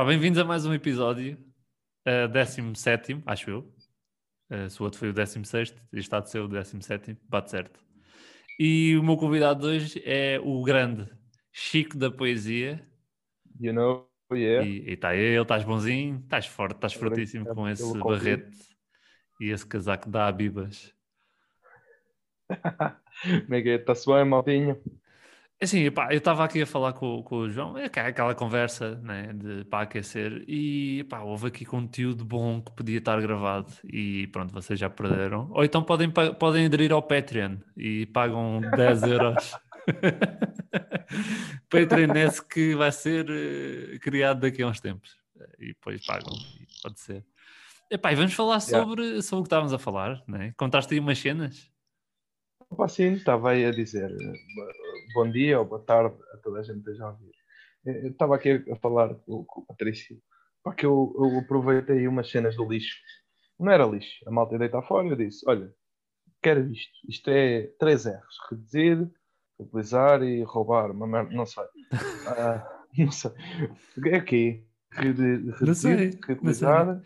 Pá, bem-vindos a mais um episódio, uh, 17, acho eu. Uh, se o outro foi o 16, este está de ser o 17, bate certo. E o meu convidado de hoje é o grande Chico da Poesia. You know, yeah. E está ele, estás bonzinho, estás forte, estás fortíssimo com esse barrete e esse casaco da Abibas. Como é que é? Está-se bem, maltinho? Assim, pá, eu estava aqui a falar com, com, o João, é aquela conversa né, de, para aquecer, e pá, houve aqui conteúdo bom que podia estar gravado e pronto, vocês já perderam. Ou então podem, podem aderir ao Patreon e pagam 10 euros. Patreon esse que vai ser uh, criado daqui a uns tempos e depois pagam, pode ser. Epá, e vamos falar sobre, yeah. sobre o que estávamos a falar, né? Contaste aí umas cenas? Opa, sim, estava aí a dizer bom dia ou boa tarde a toda a gente que a ouvir. Eu estava aqui a falar com, com o Patrício, porque eu, eu aproveitei umas cenas do lixo. Não era lixo, a malta deitar fora. Eu disse: Olha, quero isto. Isto é três R's: reduzir, utilizar e roubar. Uma merda, não sei. Não sei. É aqui. Reduzir, reutilizar,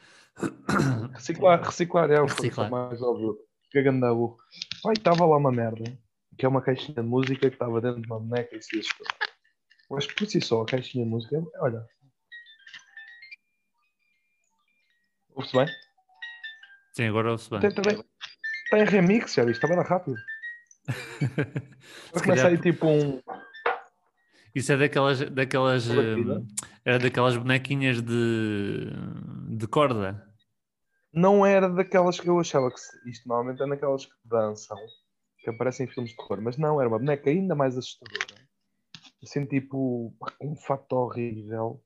reciclar. Reciclar é o mais óbvio que ganda burro. Pai, estava lá uma merda, que é uma caixinha de música que estava dentro de uma boneca e se assustou. Mas por si só, a caixinha de música, olha. Ouve-se bem? Sim, agora ouve-se bem. Tem, também, tem remix, já viste? Estava rápido. Vai começar aí tipo um. Isso é daquelas, daquelas, era daquelas bonequinhas de, de corda. Não era daquelas que eu achava que isto normalmente é naquelas que dançam, que aparecem em filmes de terror, mas não, era uma boneca ainda mais assustadora. Assim, tipo, um fato horrível,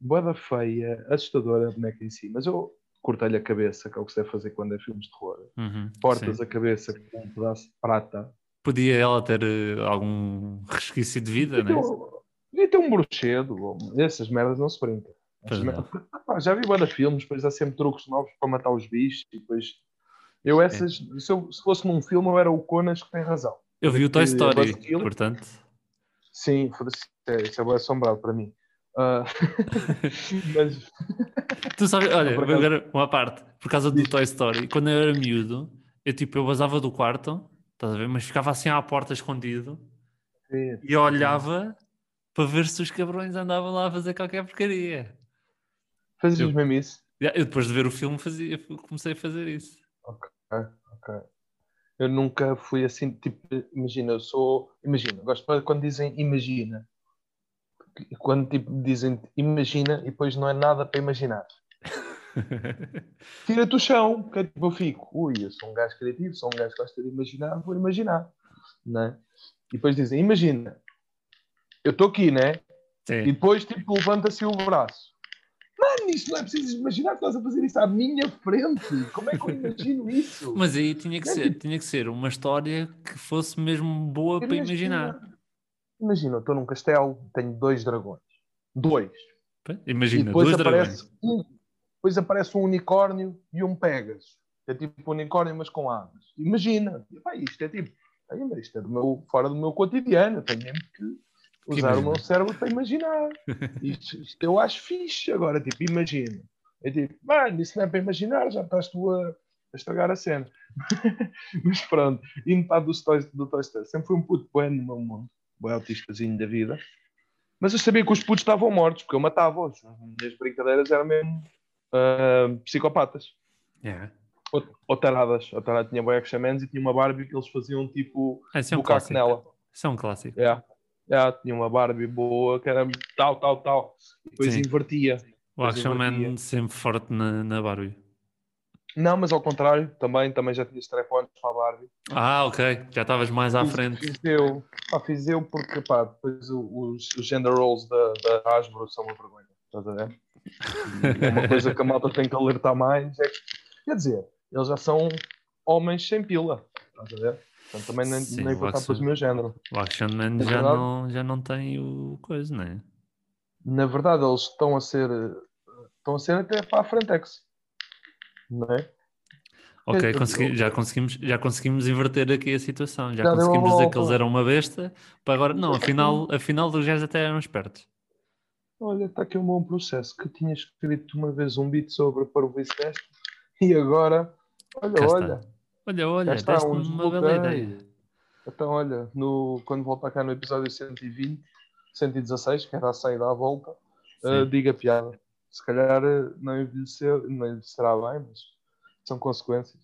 boeda feia, assustadora a boneca em si, mas eu cortei-lhe a cabeça, que é o que se deve fazer quando é filmes de terror. Uhum, Portas sim. a cabeça com um pedaço de prata. Podia ela ter uh, algum resquício de vida, né? Podia ter um bruxedo, essas merdas não se brincam. Ah, já vi vários filmes, depois há sempre truques novos para matar os bichos e depois. Eu essas, é. se, eu, se fosse num filme, eu era o Conas que tem razão. Eu vi o Toy Story, portanto. Sim, é, isso é bem assombrado para mim. Uh... mas... tu sabes, olha, agora uma parte, por causa do Toy Story, quando eu era miúdo, eu tipo, eu vazava do quarto, estás a ver? Mas ficava assim à porta escondido sim, e olhava para ver se os cabrões andavam lá a fazer qualquer porcaria. Fazias mesmo isso? Eu depois de ver o filme fazia, comecei a fazer isso. Ok, ok. Eu nunca fui assim, tipo, imagina, eu sou. Imagina, gosto quando dizem imagina. Quando tipo, dizem imagina e depois não é nada para imaginar. Tira-te o chão, porque é tipo, eu fico, ui, eu sou um gajo criativo, sou um gajo que gosta de imaginar, vou imaginar. Não é? E depois dizem, imagina, eu estou aqui, né? Sim. E depois, tipo, levanta-se o braço. Mano, isso não é preciso imaginar que estás a fazer isso à minha frente. Como é que eu imagino isso? Mas aí tinha que, é ser, tipo... tinha que ser uma história que fosse mesmo boa para imaginar. Imagina, eu estou num castelo, tenho dois dragões. Dois. Imagina, dois dragões. Um, depois aparece um unicórnio e um Pegasus. É tipo um unicórnio, mas com asas. Imagina. isto é tipo, isto é do meu, fora do meu cotidiano. Eu tenho mesmo que usar o meu cérebro para imaginar. Isto, isto, eu acho fixe. Agora, tipo, imagina. É tipo, mano, isso não é para imaginar, já estás tu a, a estragar a cena. Mas pronto, indo para do, do Toy Story, sempre fui um puto bueno no meu mundo, bem autistazinho da vida. Mas eu sabia que os putos estavam mortos, porque eu matava-os. As minhas brincadeiras eram mesmo uh, psicopatas. Yeah. Ou, ou taradas. A tarada tinha boia e tinha uma Barbie que eles faziam tipo ah, é um bucaque nela. Isso é um clássico. Yeah tinha uma Barbie boa que era tal, tal, tal. Depois Sim. invertia. O Action Man sempre forte na, na Barbie. Não, mas ao contrário, também, também já tinha strap-ons para a Barbie. Ah, ok. Já estavas mais à fiz, frente. Fiz eu, pá, fiz eu porque pá, depois os, os gender roles da, da Hasbro são uma vergonha. Estás a ver? é uma coisa que a malta tem que alertar mais. É que, quer dizer, eles já são homens sem pila. Estás a ver? Portanto, também nem, Sim, nem vou estar para o meu género. O Action Man já, não, já não tem o coisa, não é? Na verdade, eles estão a ser estão a ser até para a Frentex, não é? Ok, consegui, já, conseguimos, já conseguimos inverter aqui a situação. Já, já conseguimos dizer que eles eram uma besta. Para agora, não, afinal, afinal os gajos até eram espertos. Olha, está aqui um bom processo. Que tinha escrito uma vez um beat sobre para o vice e agora, olha, Cá olha. está. Olha, olha, está, deste-me um uma bela desbloqueio. ideia. Então, olha, no, quando voltar cá no episódio 120, 116, que era a saída à volta, uh, diga piada. Se calhar uh, não, envelhecer, não envelhecerá bem, mas são consequências.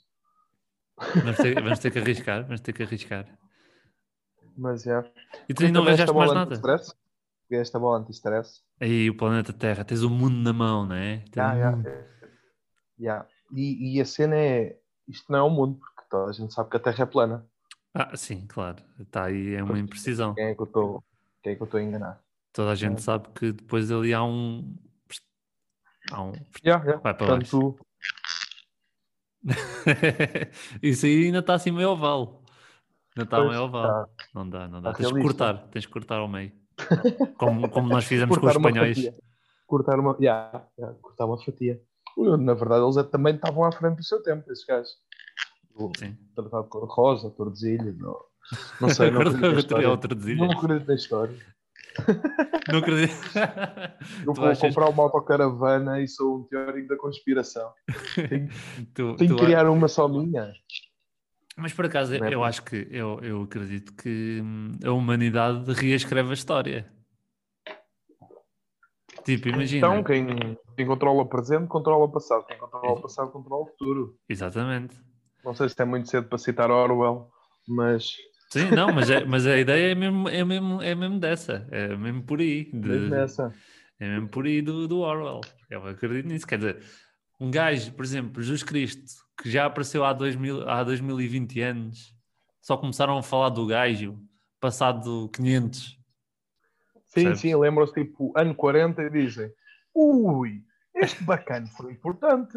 Vamos ter, vamos ter que arriscar, vamos ter que arriscar. Mas é. E tu ainda não arranjaste mais bola nada? esta bola anti-stress. Aí, o planeta Terra, tens o mundo na mão, não é? Tens mundo. é. Ya. E, e a cena é: isto não é o mundo, toda a gente sabe que a Terra é plana. Ah, sim, claro. Está aí, é uma imprecisão. Quem é que eu estou quem é que eu estou a enganar? Toda a gente É. sabe que depois ali há um. Há um. Ya, ya. Vai para Portanto, Isso aí ainda está assim meio oval. Ainda está meio oval. tá. Não dá, não dá. Tens que cortar, tens que cortar ao meio. Como, como nós fizemos com os espanhóis. Cortar uma, ya, ya, cortar uma fatia. Na verdade, eles é- também estavam à frente do seu tempo, esses gajos. O. Tratado de cor-de-rosa, Tordesilha, não, não sei, não acredito na história. Não acredito na história. Não acredito. Eu vou achas- comprar uma autocaravana e sou um teórico da conspiração. Tenho, Tu- tenho tu que criar uma só minha. Mas por acaso, é eu acho que eu, eu acredito que hum, a humanidade reescreve a história. Tipo, imagina. Então, quem, quem controla o presente, controla o passado. Quem controla o passado, controla o futuro. Exatamente. Não sei se é muito cedo para citar Orwell, mas Sim, não, mas, é- mas a ideia é mesmo, é, mesmo, é mesmo dessa. É mesmo por aí. de- mesmo nessa. É mesmo por aí do, do Orwell. Eu acredito nisso. Quer dizer, um gajo, por exemplo, Jesus Cristo, que já apareceu há, 2000, há 2020 anos, só começaram a falar do gajo passado 500. Sim, sim, lembram-se tipo ano 40 e dizem: Ui, este bacana foi importante.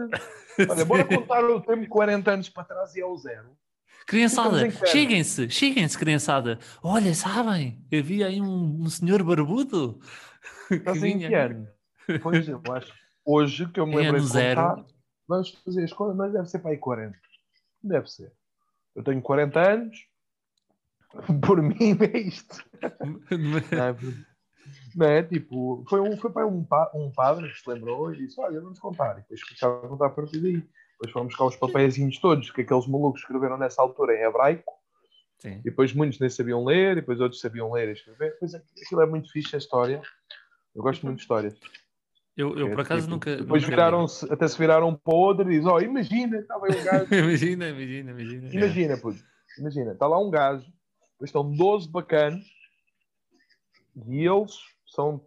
Olha, bora contar o tempo 40 anos para trás e ao zero. Criançada, cheguem-se, cheguem-se, criançada. Olha, sabem, havia aí um, um senhor barbudo Estás em que ano? Pois eu acho. Hoje que eu me Em lembrei ano de zero. contar, vamos fazer as contas, mas deve ser para aí 40. Deve ser. Eu tenho 40 anos, por mim é isto. Não é, não é? Tipo, foi, um, foi para um, pa- um padre que se lembrou e disse: Olha, vamos contar. E depois começaram a contar a partir daí. Depois fomos buscar os papeizinhos todos que aqueles malucos escreveram nessa altura em hebraico. Sim. E depois muitos nem sabiam ler, e depois outros sabiam ler e escrever. Pois é, aquilo é muito fixe a história. Eu gosto muito de histórias. Eu, eu É, por acaso tipo, nunca. Depois viraram-se, até se viraram um para o outro e dizem: Oh, imagina, estava aí um gajo. imagina, imagina, imagina. é. Imagina, puto. Imagina, está lá um gajo, depois estão 12 bacanos e eles são,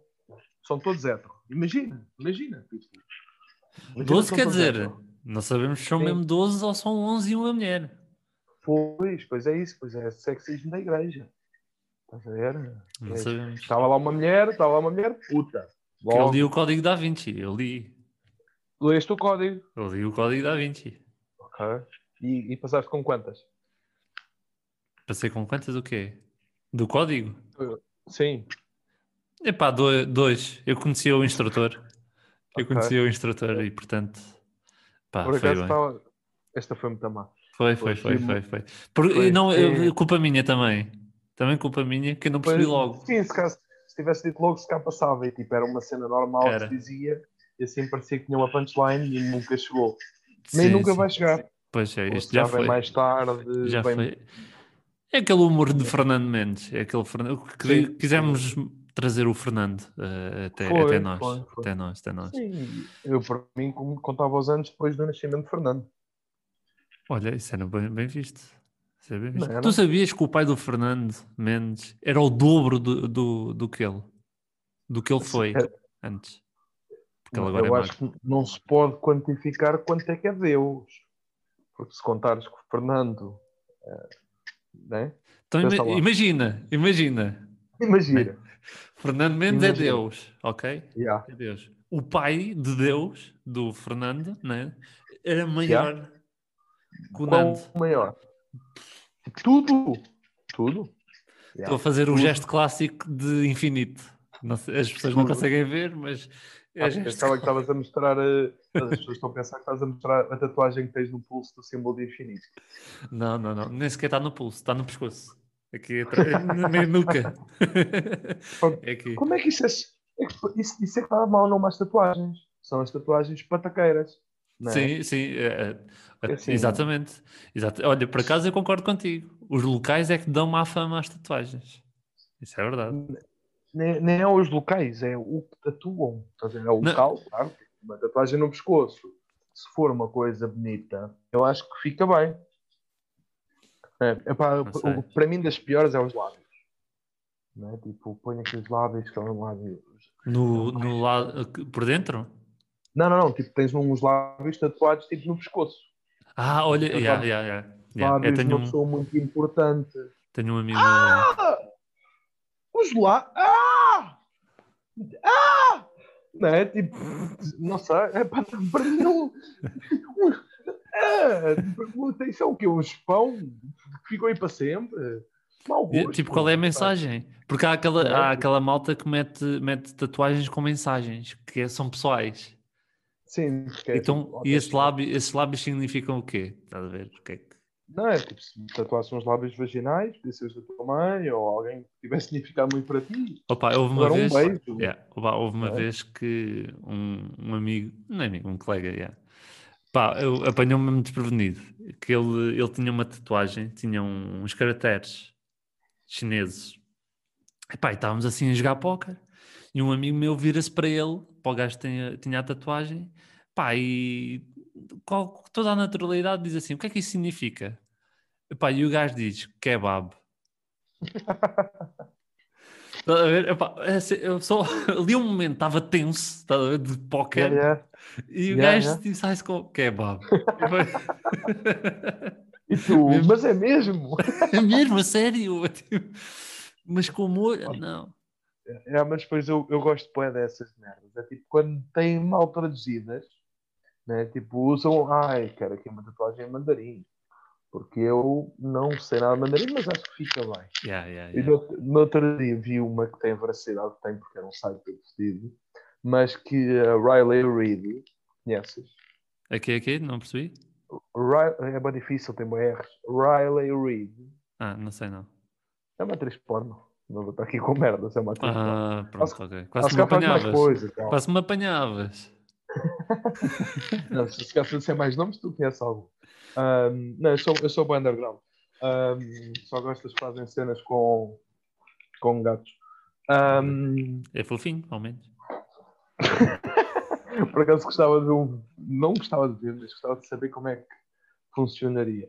são todos héteros. Imagina, imagina. Imagina 12 que quer dizer, héteros. não sabemos se são Sim. mesmo 12 ou são 11 e uma mulher. Pois, pois é isso, pois é sexismo da igreja. Estás a ver? Não É. sabemos. Estava lá uma mulher, estava lá uma mulher, puta. Que eu Logo, li o código da Vinci. Eu li. leste o código. Eu li o código da Vinci. Ok. E, e passaste com quantas? Passei com quantas o quê? Do código? Sim. Epá, do- dois. Eu conhecia o instrutor. Eu Ok. conhecia o instrutor e, portanto, pá, Por foi acaso bem. estava. Esta foi muito má. Foi, foi, foi foi, foi. Por- foi- não, eu- é. culpa minha também. Também culpa minha, que eu não percebi logo. Sim, se, caso, se tivesse dito logo, se cá passava e tipo, era uma cena normal que se dizia e assim parecia que tinha uma punchline e nunca chegou. Nem Sim, nunca sim. vai chegar. Pois é, isto já vem foi. mais tarde. Já vem- foi. É aquele humor de Fernando Mendes. É aquele Fernando. que Sim. Quisemos trazer o Fernando eh, até, Foi, até nós. foi, foi. Até nós, até nós. Sim, eu para mim como contava os anos depois do nascimento de Fernando. Olha, isso era bem, bem visto. É bem visto. Não? Tu sabias que o pai do Fernando Mendes era o dobro do, do, do que ele? Do que ele foi É. antes. Porque ele agora eu é acho que não se pode quantificar quanto é que é Deus. Porque se contares que o Fernando. eh, né? Então pensa ima- lá. imagina, imagina. Imagina. Fernando Mendes é Imagina. Deus, ok? Yeah. É Deus. O pai de Deus, do Fernando, né? era maior que o Nando. o maior? Tudo. Tudo. Estou a fazer o Tudo. gesto clássico de infinito. Não sei- as pessoas não Tudo. conseguem ver, mas é gesto Aquela que estavas a mostrar, eh, as pessoas estão a pensar que estás a mostrar a tatuagem que tens no pulso do símbolo de infinito. Não, não, não. Nem sequer está no pulso, está no pescoço. Aqui atrás, na minha nuca. É aqui. Como é que isso é, É isso, isso é que está mal não as tatuagens. São as tatuagens pataqueiras. É? Sim, sim, é, é, assim, exatamente. Exato. Olha, por acaso eu concordo contigo. Os locais é que dão má fama às tatuagens. Isso é verdade. Nem, nem é os locais, é o que tatuam. É o local, não. claro. Uma tatuagem no pescoço. Se for uma coisa bonita, eu acho que fica bem. É, epá, o, para mim, das piores é os lábios. Não é? Tipo, põe aqueles lábios que estão lábios. No, no lado, por dentro? Não, não, não. Tipo, tens uns lábios tatuados tipo no pescoço. Ah, olha, yeah, yeah, yeah, yeah. Lábios eu tenho uma um... pessoa muito importante. Tenho um amigo. Ah! Os lá. Ah! Ah! Não é? Tipo, não sei. É para, para mim não. É, atenção, que é um espão que ficou aí para sempre. Gosto, tipo, qual é a mensagem? Porque há aquela, é, há aquela malta que mete, mete tatuagens com mensagens que são pessoais. Sim, é então, tipo, e esse lábio, esses lábios significam o quê? Estás a ver? O que é que... Não, é tipo, se tatuasse uns lábios vaginais, podia ser da tua mãe ou alguém que tivesse significado muito para ti. Opa, houve uma vez, um beijo. Yeah, opa, houve uma é. vez que um, um amigo, não é amigo, um colega, yeah, pá, apanhou-me desprevenido. Que ele, ele tinha uma tatuagem, tinha uns caracteres chineses. Epá, estávamos assim a jogar póquer. E um amigo meu vira-se para ele, para o gajo tinha, tinha a tatuagem, pá, e com toda a naturalidade diz assim: o que é que isso significa? Epá, e o gajo diz: kebab. a ver? Epá, é assim, eu só ali um momento estava tenso de póquer yeah, yeah. e o yeah, gajo yeah. disse: ah, com kebab. e tu, mas é mesmo? É mesmo, a sério? Mas com molho, não. É, mas depois eu, eu gosto de dessas merdas. É tipo quando têm mal traduzidas, né? tipo usam, ai, quero aqui uma tatuagem em mandarim. Porque eu não sei nada de mandarim, mas acho que fica bem. Yeah, yeah, yeah. E no, no, outro dia vi uma que tem a veracidade, tem porque era um site vestido, mas que a Riley Reid, conheces? Aqui, aqui, não percebi? Riley, é bem difícil, tem uma R. Riley Reid. Ah, não sei não. É uma atriz porno. Não vou estar aqui com merda, é uma atriz Ah, pronto, Quase, ok. Quase me apanhavas. Coisa, Quase me apanhavas. não, se calhar ser mais nomes, tu conheces algo. Um, não, eu sou, eu sou bem underground. Um, só gosto que fazem cenas com, com gatos. Um... É fofinho, ao menos. Por acaso gostava de um. Não gostava de ver, mas gostava de saber como é que funcionaria.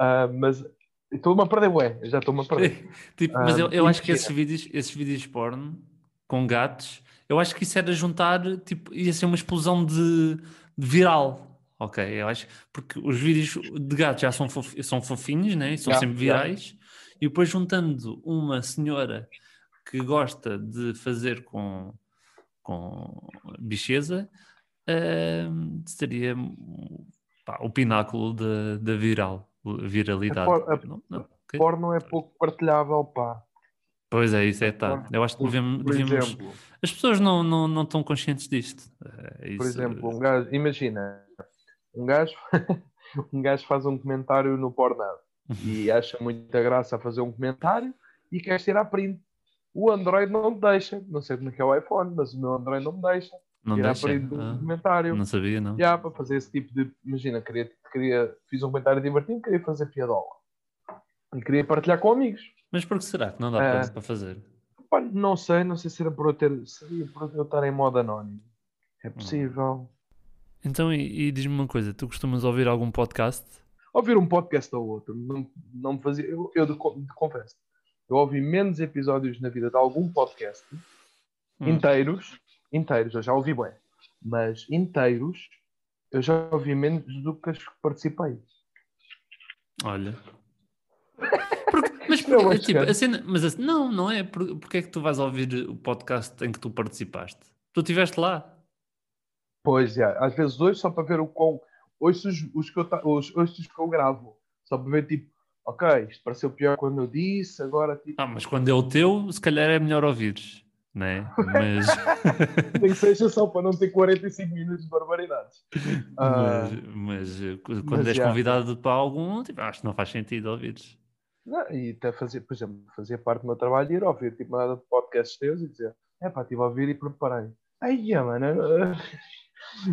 Uh, mas estou-me a perder, ué, já estou-me a perder. tipo, mas eu, eu acho que esses vídeos, esses vídeos porno com gatos, eu acho que isso era juntar, tipo, ia ser uma explosão de, de viral. Ok, eu acho porque os vídeos de gatos já são, fof, são fofinhos, né? são yeah, sempre virais, yeah. e depois juntando uma senhora que gosta de fazer com, com bicheza, uh, seria pá, o pináculo da viral, viralidade. A, por, não, não, okay. porno é pouco partilhável, pá. Pois é, isso é tá. Eu acho que devemos. devemos as pessoas não, não, não estão conscientes disto. É por exemplo, um gajo, imagina, um gajo, um gajo faz um comentário no Pornhub e acha muita graça fazer um comentário e quer tirar print. O Android não me deixa. Não sei como é que é o iPhone, mas o meu Android não me deixa. Não tirar deixa? print do ah, comentário. Não sabia, não. Já, para fazer esse tipo de. Imagina, queria, queria, fiz um comentário divertido, queria fazer piadola. E queria partilhar com amigos. Mas por que será que não dá é, para fazer? Pá, não sei, não sei se era por eu ter. Seria por eu estar em modo anónimo. É possível. Então, e, e diz-me uma coisa, tu costumas ouvir algum podcast? Ouvir um podcast ou outro, não, não me fazia. Eu, eu de, de, confesso, eu ouvi menos episódios na vida de algum podcast hum. inteiros, inteiros, eu já ouvi bem, mas inteiros, eu já ouvi menos do que as que participei. Olha. Porque, mas porque, tipo, a cena, mas a, não, não é. Por, porque é que tu vais ouvir o podcast em que tu participaste? Tu estiveste lá. Pois é, às vezes hoje só para ver o quão. Hoje os, os, que eu, os, os que eu gravo, só para ver tipo, ok, isto pareceu pior quando eu disse, agora tipo. Ah, mas quando é o teu, se calhar é melhor ouvires, não é? Mas. Tem que ser só para não ter 45 minutos de barbaridades. Mas, uh, mas eh, quando mas, és convidado para algum, tipo, acho que não faz sentido ouvires. Não, e até fazer, por exemplo, fazia parte do meu trabalho ir ouvir tipo nada de podcasts teus e dizer É pá, estive a ouvir e preparei. Aí, mano,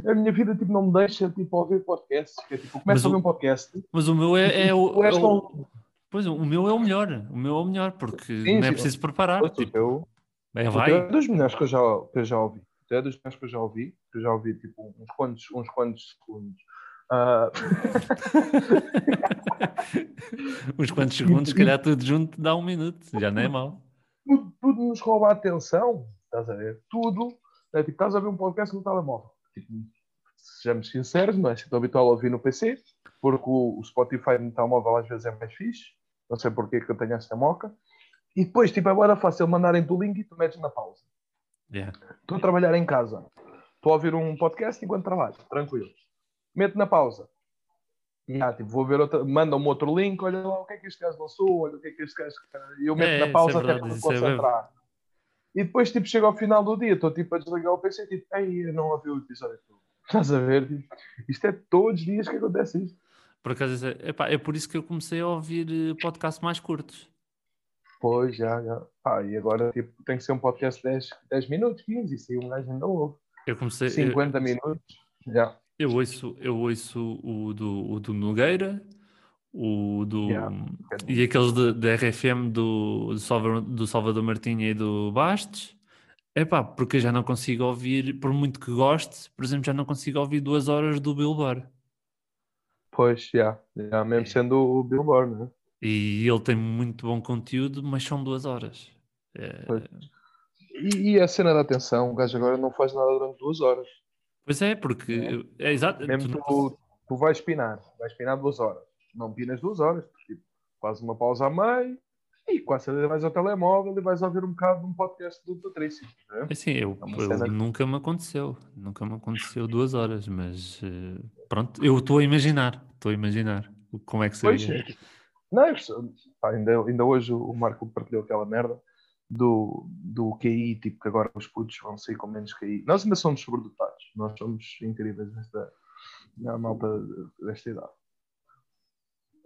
a minha vida tipo, não me deixa tipo, ouvir podcasts. Que, é, tipo, começo a ouvir um podcast. Mas o meu é, é o. É o pois, o meu é o melhor. O meu é o melhor, porque sim, não é preciso preparar. Pois, tipo, eu, é, vai. é dos melhores que eu já, que eu já ouvi. É dos melhores que eu já ouvi. Que eu já ouvi tipo, uns quantos, uns quantos segundos. Uh... uns quantos segundos, se calhar tudo junto dá um minuto, já não é mal. Tudo, tudo nos rouba a atenção, estás a ver? Tudo. É, tipo, estás a ver um podcast no telemóvel. Tipo, sejamos sinceros, não é? Estou habitual a ouvir no PC, porque o, o Spotify no telemóvel às vezes é mais fixe. Não sei porque que eu tenho essa moca. E depois, tipo, agora é fácil mandarem-te o link e tu metes na pausa. Yeah. Estou a trabalhar em casa. Estou a ouvir um podcast enquanto trabalho, tranquilo. Meto na pausa. Yeah, tipo, vou ver outra, manda-me outro link, olha lá o que é que este gajo lançou, olha o que é que este gajo. E eu meto é, na pausa é até para me é concentrar. E depois, tipo, chega ao final do dia, estou tipo a desligar o PC e tipo, ei, eu não ouvi o episódio todo. Estás a ver? Tipo, isto é todos os dias que acontece isto. Por acaso, é, epá, é por isso que eu comecei a ouvir eh, podcasts mais curtos. Pois, já, já. Ah, e agora tipo, tem que ser um podcast de 10, 10 minutos, 15, isso aí um gajo ainda ouve. Eu comecei. 50 eu, minutos, já. Eu ouço, eu ouço o do, o do Nogueira, o do. Yeah. E aqueles da RFM do, do, Salvador, do Salvador Martinha e do Bastos. É pá, porque eu já não consigo ouvir, por muito que goste, por exemplo, já não consigo ouvir duas horas do Billboard. Pois, já, yeah. mesmo é. sendo o Billboard, né? E ele tem muito bom conteúdo, mas são duas horas. É... E, e, a cena da atenção, o gajo agora não faz nada durante duas horas. Pois é, porque é, é exato. Mesmo tu, tu, tu vais pinar, vais pinar duas horas. Não pinas duas horas, tipo, faz uma pausa a meio e quase vais ao telemóvel e vais ouvir um bocado de um podcast do Patrício. É? Assim, eu, é eu nunca me aconteceu, nunca me aconteceu duas horas, mas uh, pronto, eu estou a imaginar, estou a imaginar como é que seria. Pois, não, ainda, ainda hoje o Marco partilhou aquela merda do, do QI, tipo que agora os putos vão sair com menos QI. Nós ainda somos sobredotados, nós somos incríveis nesta na malta desta idade.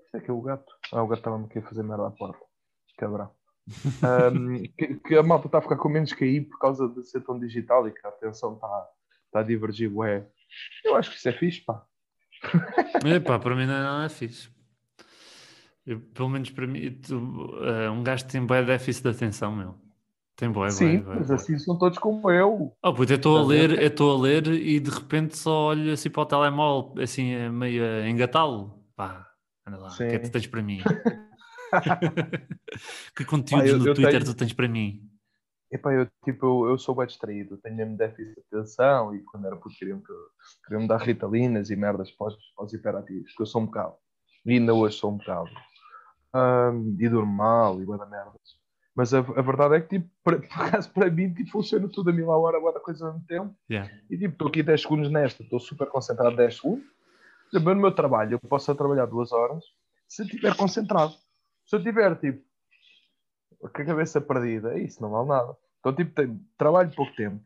Isto é que é o gato. Ah, o gato estava-me aqui a fazer merda à porta. Cabrão. um, que, que, a malta está a ficar com menos QI por causa de ser tão digital e que a atenção está tá a divergir. Ué, eu acho que isso é fixe, pá. Epá, para mim não é fixe. Eu, pelo menos para mim, tu, uh, um gajo tem boa déficit de atenção, meu. Tem boa, Sim, boa, mas assim são todos como eu. Oh, puto, eu estou a ler, eu estou a ler e de repente só olho assim para o telemóvel, assim, meio a engatá-lo. Pá, anda lá, o que é que tu tens para mim? que conteúdos eu, no eu Twitter tenho... tu tens para mim? Epá, eu, tipo, eu, eu sou bem distraído, tenho mesmo déficit de atenção e quando era puto queriam, queriam me dar ritalinas e merdas para os, para os hiperativos, que eu sou um bocado. E ainda hoje sou um bocado um, e durmo mal e boa da merda. Mas a, a, verdade é que, tipo, por acaso, para mim, tipo, funciona tudo a mil a hora, boa coisa ao mesmo tempo. Yeah. E tipo, estou aqui 10 segundos nesta, estou super concentrado 10 segundos. Também no meu trabalho, eu posso trabalhar duas horas se eu estiver concentrado. Se eu tiver, tipo, com a cabeça perdida, isso não vale nada. Então, tipo, tenho, trabalho pouco tempo.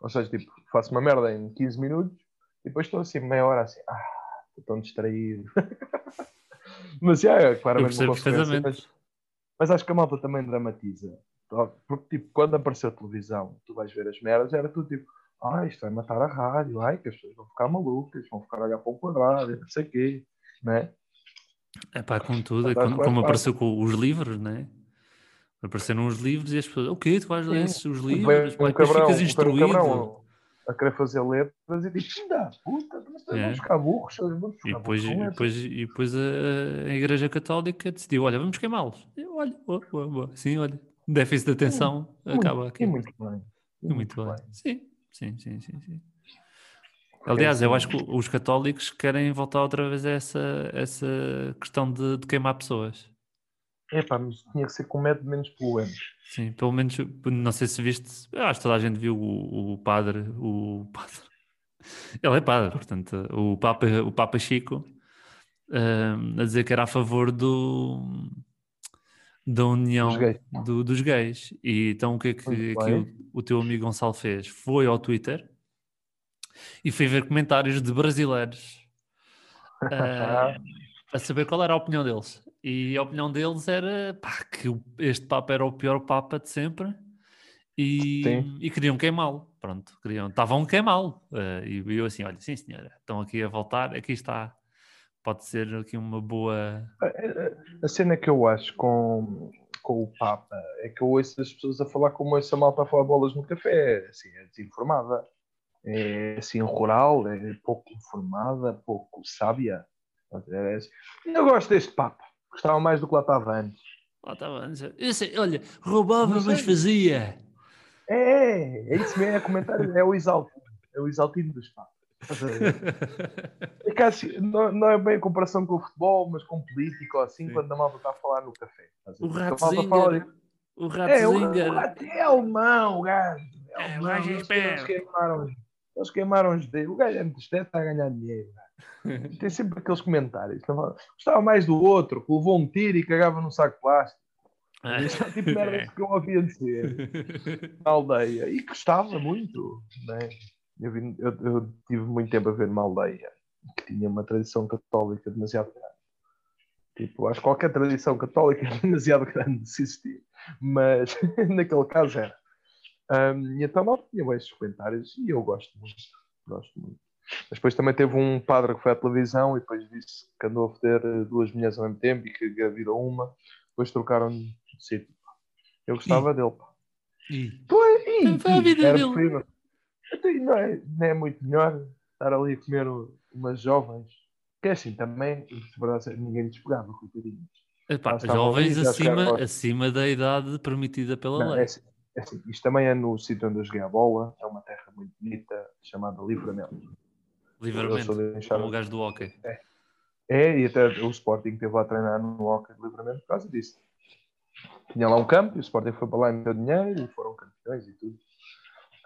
Ou seja, tipo, faço uma merda em 15 minutos e depois estou assim, meia hora assim, ah, estou tão distraído. Mas já é, claramente uma consequência. Mas, mas acho que a malta também dramatiza. Porque, tipo, quando apareceu a televisão, tu vais ver as merdas, era tudo tipo, ah, isto vai matar a rádio, ai, que as pessoas vão ficar malucas, vão ficar a olhar para o quadrado, não sei o quê, né? É pá, com tudo, é como, como apareceu com os livros, né? Apareceram os livros e as pessoas, o quê? Tu vais ler esses, os livros? Um depois ficas instruído a querer fazer letras e diz: Ainda, puta, mas é. vamos ficar burros. Vamos ficar e depois, e depois, e depois a, a, Igreja Católica decidiu: Olha, vamos queimá-los. Olha, oh, oh, oh. sim, olha, déficit de atenção muito, acaba aqui. muito bem. muito, muito bem. bem. Sim, sim, sim, sim. sim. Aliás, eu acho que os católicos querem voltar outra vez a essa, essa questão de, de queimar pessoas. É pá, mas tinha que ser com método menos poluente. Sim, pelo menos, não sei se viste, acho que toda a gente viu o, o padre, o padre, ele é padre, portanto, o Papa, o Papa Chico, uh, a dizer que era a favor do, da união dos gays. Do, dos gays. E então o que é que, que o, o, teu amigo Gonçalo fez? Foi ao Twitter e foi ver comentários de brasileiros uh, a saber qual era a opinião deles. E a opinião deles era pá, que este Papa era o pior Papa de sempre e, e queriam queimá-lo. Pronto, queriam, estavam a queimá-lo. Uh, e eu assim, olha, sim senhora, estão aqui a voltar, aqui está. Pode ser aqui uma boa. A, cena que eu acho com, com o Papa é que eu ouço as pessoas a falar como essa malta a falar bolas no café, assim, é desinformada, é assim rural, é pouco informada, pouco sábia. É. Eu gosto deste Papa, gostava mais do que lá estava antes. Lá estava antes. Eu sei, olha, roubava, mas fazia. É, é, é isso mesmo, é comentário, é o exaltino, é o exaltino do espaço. É que, assim, não, não, é bem a comparação com o futebol, mas com político, assim, Sim. quando a malta está a falar no café. O Ratzinger. O Ratzinger. É, o, o, é alemão, o gajo. É, o gajo eles, eles queimaram, eles queimaram os dedos. O gajo é muito está a ganhar dinheiro. Tem sempre aqueles comentários. Gostava mais do outro, que levou um tiro e cagava num saco plástico. Isso é tipo merda é. que eu ouvia dizer na aldeia. E gostava muito. Né? Eu, vi, eu, eu, tive muito tempo a ver numa aldeia que tinha uma tradição católica demasiado grande. Tipo, acho que qualquer tradição católica é demasiado grande de se existir. Mas naquele caso era. Um, e então não tinha esses comentários e eu gosto muito. Gosto muito. Mas depois também teve um padre que foi à televisão e depois disse que andou a foder duas mulheres ao mesmo tempo e que engravidou uma. Depois trocaram de sítio. Eu gostava e? dele. Pá. E? Pois, e, Foi a vida dele. Então, não, é, não é muito melhor estar ali a comer umas jovens. Que é assim, também, de verdade, ninguém lhes pegava, coitadinhos. Epá, jovens acima, acima da idade permitida pela não, lei. É assim, é assim, isto também é no sítio onde eu joguei a bola, é uma terra muito bonita chamada Livramento. Livramento, como o gajo do hockey. É. é, e até o Sporting teve lá a treinar no hockey de Livramento por causa disso. Tinha lá um campo e o Sporting foi para lá e meteu dinheiro e foram campeões e tudo.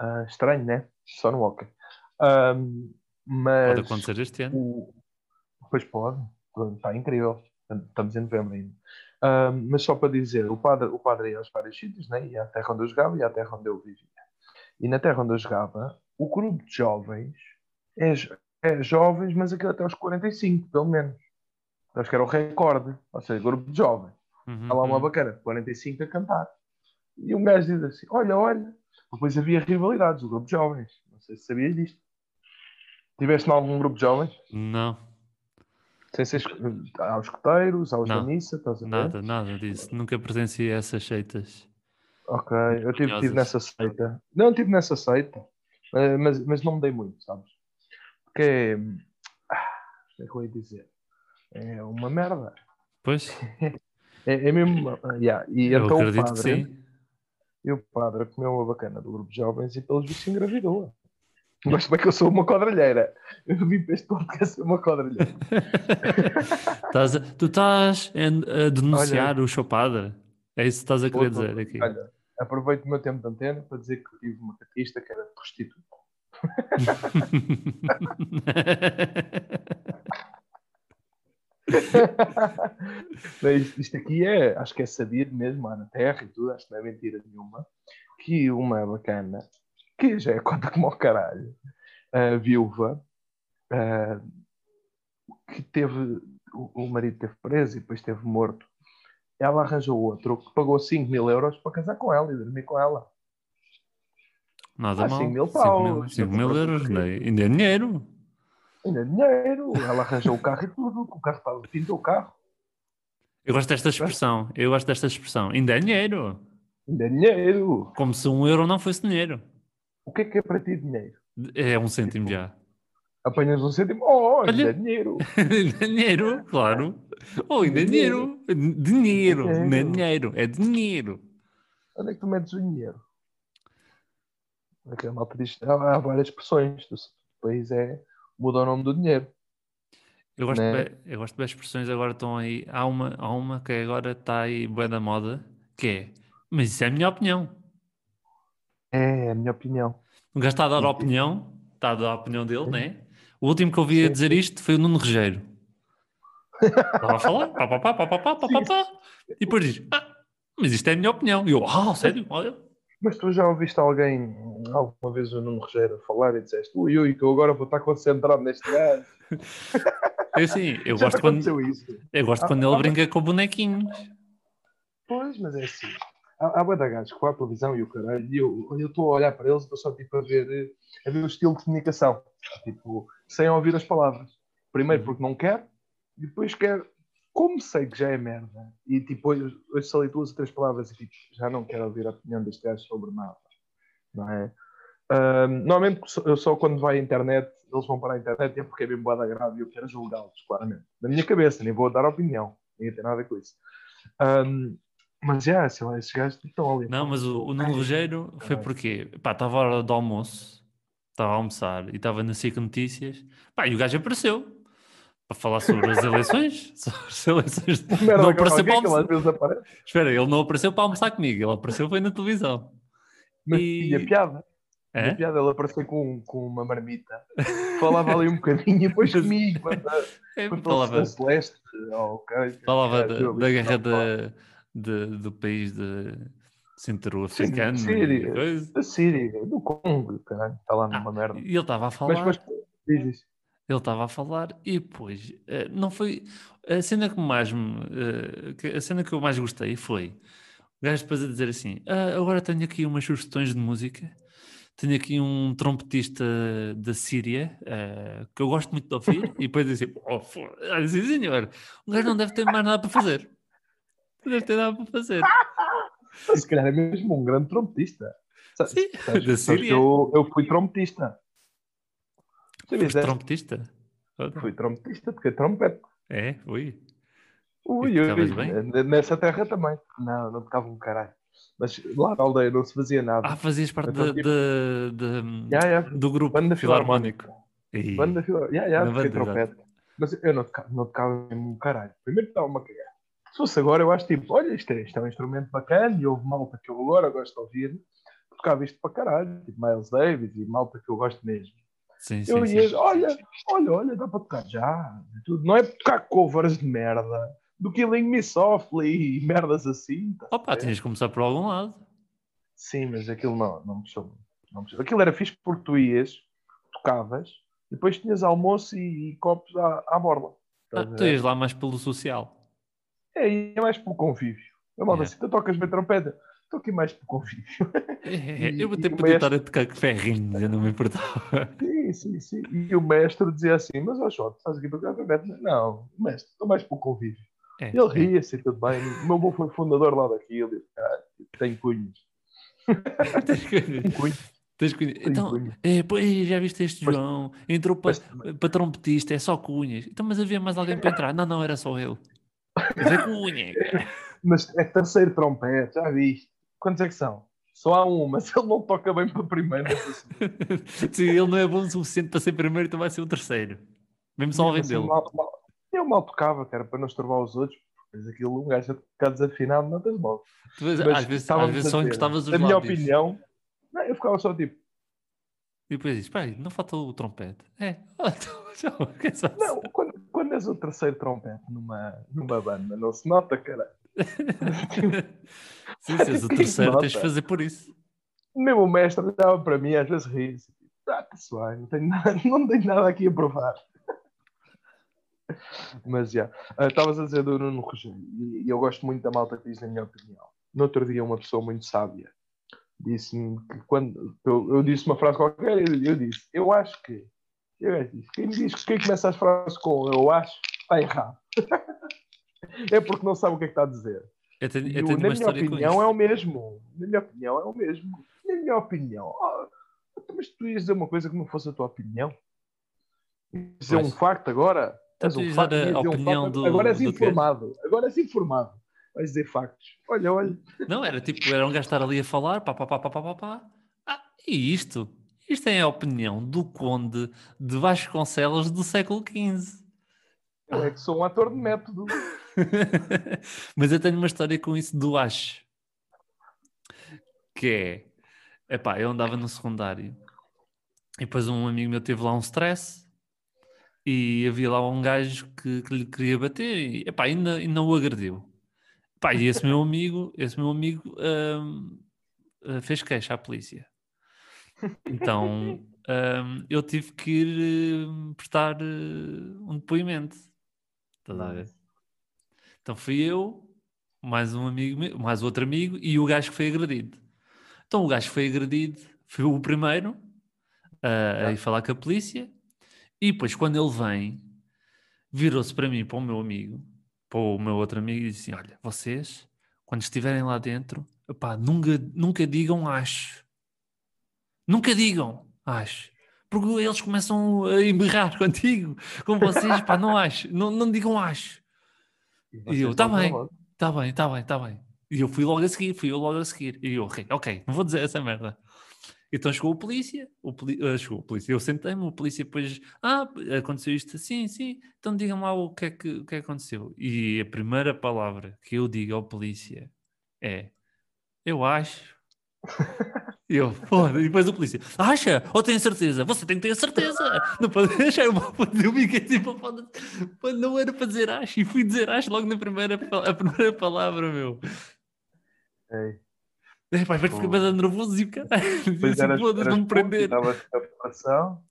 Uh, estranho, né? Só no hockey. Um, mas pode acontecer este ano. O... Pois pode. Está incrível. Estamos em novembro ainda. Um, mas só para dizer, o padre, o padre ia aos vários sítios, né? ia à terra onde eu jogava e à terra onde eu vivia. E na terra onde eu jogava, o grupo de jovens é, é jovens, mas aquilo até aos 45, pelo menos. Acho que era o recorde. Ou seja, grupo de jovens. Uhum, Há lá uma uhum. bacana, 45 a cantar. E um gajo diz assim: Olha, olha. Depois havia rivalidades, o grupo de jovens. Não sei se sabias disto. Tiveste em algum grupo de jovens? Não. Sem ser aos escoteiros, aos da missa, estás a ver? Nada, nada disso. Nunca presenciei essas seitas. Ok, eu tive, tive nessa seita. Não, tive nessa seita, eh, mas, mas não me dei muito, sabes? Porque. Ah, como é que eu ia dizer? É uma merda. Pois. É, é mesmo. Yeah. E eu então acredito o padre, que sim. E o padre comeu uma bacana do grupo de jovens e pelos vistos engravidou. Mas como é que eu sou uma quadrilheira? Eu vim para este podcast ser uma quadrilheira. a, tu estás a denunciar olha, o seu padre? É isso que estás a querer dizer aqui? Olha, aproveito o meu tempo de antena para dizer que tive uma catista que era prostituta. isto, isto, aqui é, acho que é sabido mesmo, lá na Terra e tudo, acho que não é mentira nenhuma, que uma bacana, que já é conta como ao caralho, a viúva, que teve, o, o marido teve preso e depois esteve morto, ela arranjou outro que pagou 5 mil euros para casar com ela e dormir com ela. Nada ah, mal. 5 mil pau. 5 mil, mil euros, ainda é dinheiro. Ainda é dinheiro. Ela arranjou o carro e tudo. O carro estava pintou o carro. Eu gosto desta expressão. Eu gosto desta expressão. Ainda é dinheiro. Ainda é dinheiro. Como se um euro não fosse dinheiro. O que é que é para ti dinheiro? É um cêntimo tipo, já. Apanhas um cêntimo. Oh, ainda Olha, é dinheiro. ainda é dinheiro, claro. Oh, ainda é dinheiro. Dinheiro. Não é dinheiro. É dinheiro. Onde é que tu metes o dinheiro? É que a malta diz, há várias expressões. O país é muda o nome do dinheiro. Eu gosto, né? bem, eu gosto bem das expressões agora estão aí. Há uma, há uma que agora está aí boa da moda, que é, mas isso é a minha opinião. É, é a minha opinião. O gajo está a dar a opinião, está a dar a opinião dele, Sim. né? O último que eu vi a dizer isto foi o Nuno Regeiro. Estava a falar, pá, pá, pá, pá, pá, pá, pá, pá, e depois diz, ah, mas isto é a minha opinião. E eu, ah, sério? Olha, mas tu já ouviste alguém, alguma vez o Nuno Rogério falar e disseste ui, ui, que eu agora vou estar concentrado neste gajo. Eu sim, eu gosto quando, isso. eu gosto ah, quando ele ah, brinca com bonequinhos. Pois, mas é assim. há, há da gajos que vão à televisão e o caralho, e eu estou a olhar para eles, estou só tipo a ver, a ver o estilo de comunicação, tipo, sem ouvir as palavras. Primeiro uhum. porque não quero, e depois quero, como sei que já é merda, e tipo, hoje, hoje só li duas ou três palavras e tipo, já não quero ouvir a opinião deste gajo sobre nada, não é? normalmente eu só quando vai à internet, eles vão para a internet e é porque é bem boada grave e eu quero julgá-los, claramente. Na minha cabeça, nem vou dar opinião, nem tem nada com isso. Um, mas já, yeah, sei lá, esses gajos estão ali. Não, mas o, o Nuno Rogério foi porque, pá, estava a hora do almoço, estava a almoçar e estava na SIC Notícias, pá, e o gajo apareceu para falar sobre as eleições. sobre as eleições. Não, não apareceu para almoçar. Espera, ele não apareceu para almoçar comigo, ele apareceu foi na televisão. Mas e... tinha piada. É? piada, ele apareceu com, com uma marmita, falava ali um bocadinho e depois comigo, quando, é, quando falava, Celeste, oh, okay, falava da, da guerra de, de, do país de centro-africano. Da Síria, da Síria, do Congo, caralho, está lá numa ah, merda. E ele estava a falar. Mas, mas, diz isso. Ele estava a falar e depois, eh, não foi. A cena que mais me. Eh, a cena que eu mais gostei foi o gajo depois a dizer assim: ah, agora tenho aqui umas sugestões de música tenho aqui um trompetista da Síria uh, que eu gosto muito de ouvir e depois dizer, oh, sim senhor, o gajo não deve ter mais nada para fazer. Não deve ter nada para fazer. Se calhar é mesmo um grande trompetista. Sim, Sabes, da Síria. Eu, eu fui trompetista. Fui trompetista? Fui trompetista, porque é trompete. É, fui. Ui, ui, nessa terra também. Não, não tocava um caralho. Mas lá na aldeia não se fazia nada. Ah, fazias parte então, de, tipo... de, de, yeah, yeah. do grupo Banda Filarmónico. E... Banda Filarmónico. Yeah, yeah, fiquei trompete. Mas eu não tocava, não tocava mesmo um caralho. Primeiro estava uma cagar. Se fosse agora, eu acho tipo, olha, isto é, isto é um instrumento bacana e houve malta que eu agora gosto de ouvir. Tocava isto para caralho, tipo Miles Davis e malta que eu gosto mesmo. Sim, eu sim, ia, sim. olha, olha, olha, dá para tocar já. Tudo. Não é tocar covers de merda do Killing Me Softly e merdas assim. Tá Opa, tinhas de começar por algum lado. Sim, mas aquilo não, não me me Aquilo era fixe porque tu ias, tocavas, e depois tinhas almoço e, e copos à, à borda. Ah, tu ias lá mais pelo social. É, ia mais pelo convívio. Eu mal é. assim, tu tocas bem trompeta, estou aqui mais pelo convívio. É, é, eu vou ter estar a tocar ferrinho, eu não me importava. Sim, sim. E o mestre dizia assim, mas ó, oh, estás aqui para tocar trompeta? Não, mestre, estou mais pelo convívio. É, ele ria-se tudo bem. O meu avô foi fundador lá daquilo. Ah, tem cunhos. Tens cunhos. Tens cunhas. Então, é, pois, já viste este mas, João? Entrou para, para trompetista, é só cunhas. Então, mas havia mais alguém para entrar? Não, não, era só ele. Mas é cunha. Mas é terceiro trompete, já viste. Quantos é que são? Só há um, mas ele não toca bem para primeiro. Sim, ele não é bom o suficiente para ser primeiro, então vai ser o terceiro. Mesmo só. Mal, mal, eu mal tocava, que era para não estorvar os outros, mas aquilo, um gajo a tocar desafinado, não tens mal. Mas, às vezes, às vezes só encostavas os Na minha opinião, não, eu ficava só tipo. E depois diz: espera aí, não falta o trompete. É, não, quando, quando és o terceiro trompete numa, numa banda, não se nota, cara. Sim, se és o terceiro, tens de fazer por isso. Mesmo o mestre dava para mim, às vezes ri-se. Ah, pessoal, não tenho nada, não tenho nada aqui a provar. Mas já. Yeah. Estavas uh, a dizer do Nuno Rogério, e eu gosto muito da malta que diz, na minha opinião. No outro dia, uma pessoa muito sábia disse-me que quando. Eu, eu, disse uma frase qualquer, eu, eu disse, eu acho que. Eu disse, quem diz quem começa as frases com eu acho, está errado. é porque não sabe o que é que está a dizer. Eu tenho, eu tenho na minha opinião é o mesmo. Na minha opinião é o mesmo. Na minha opinião. Oh, mas tu ias dizer uma coisa que não fosse a tua opinião? Dizer um facto agora? Tanto um facto, a, opinião um do. Agora és informado. Agora és informado. Vais dizer factos. Olha, olha. Não, era tipo, era um gajo estar ali a falar, pá, pá, pá, pá, pá, pá. Ah, e isto? Isto é a opinião do Conde de Vasconcelos do século XV. Eu é que sou um ator de método. Mas eu tenho uma história com isso do acho. Que é, epá, eu andava no secundário e depois um amigo meu teve lá um stress e havia lá um gajo que, que lhe queria bater e epá, ainda, ainda o agrediu. Epá, e esse meu amigo, esse meu amigo um, eh, fez queixa à polícia. Então um, eu tive que ir uh, prestar uh, um depoimento. Estás a ver? Então fui eu mais um amigo, mais outro amigo e o gajo que foi agredido. Então o gajo que foi agredido foi o primeiro uh, a ir falar com a polícia e depois quando ele vem virou-se para mim, para o meu amigo, para o meu outro amigo e disse: Olha, vocês, quando estiverem lá dentro, opá, nunca, nunca digam acho. Nunca digam acho. Porque eles começam a emberrar contigo, com vocês, pá, não acho, não, não digam acho. E, eu, está bem, está bem, está bem, está bem. E eu fui logo a seguir, fui eu logo a seguir. E eu, ok, ok, não vou dizer essa merda. Então chegou o polícia, o poli uh, chegou o polícia, eu sentei-me, o polícia depois, ah, aconteceu isto assim, sim, então digam lá o que, é que, o que é que aconteceu. E a primeira palavra que eu digo ao polícia é, eu acho. E eu, foda, e depois o polícia, acha? Ou tem certeza? Você tem que ter certeza. Não pode deixar eu, eu fiquei tipo, foda não era para dizer acho. E fui dizer acho logo na primeira, a primeira palavra, meu. Ei. É, pai, vai ficar bastante nervoso e o. Pois era, vão-me prender. Estava.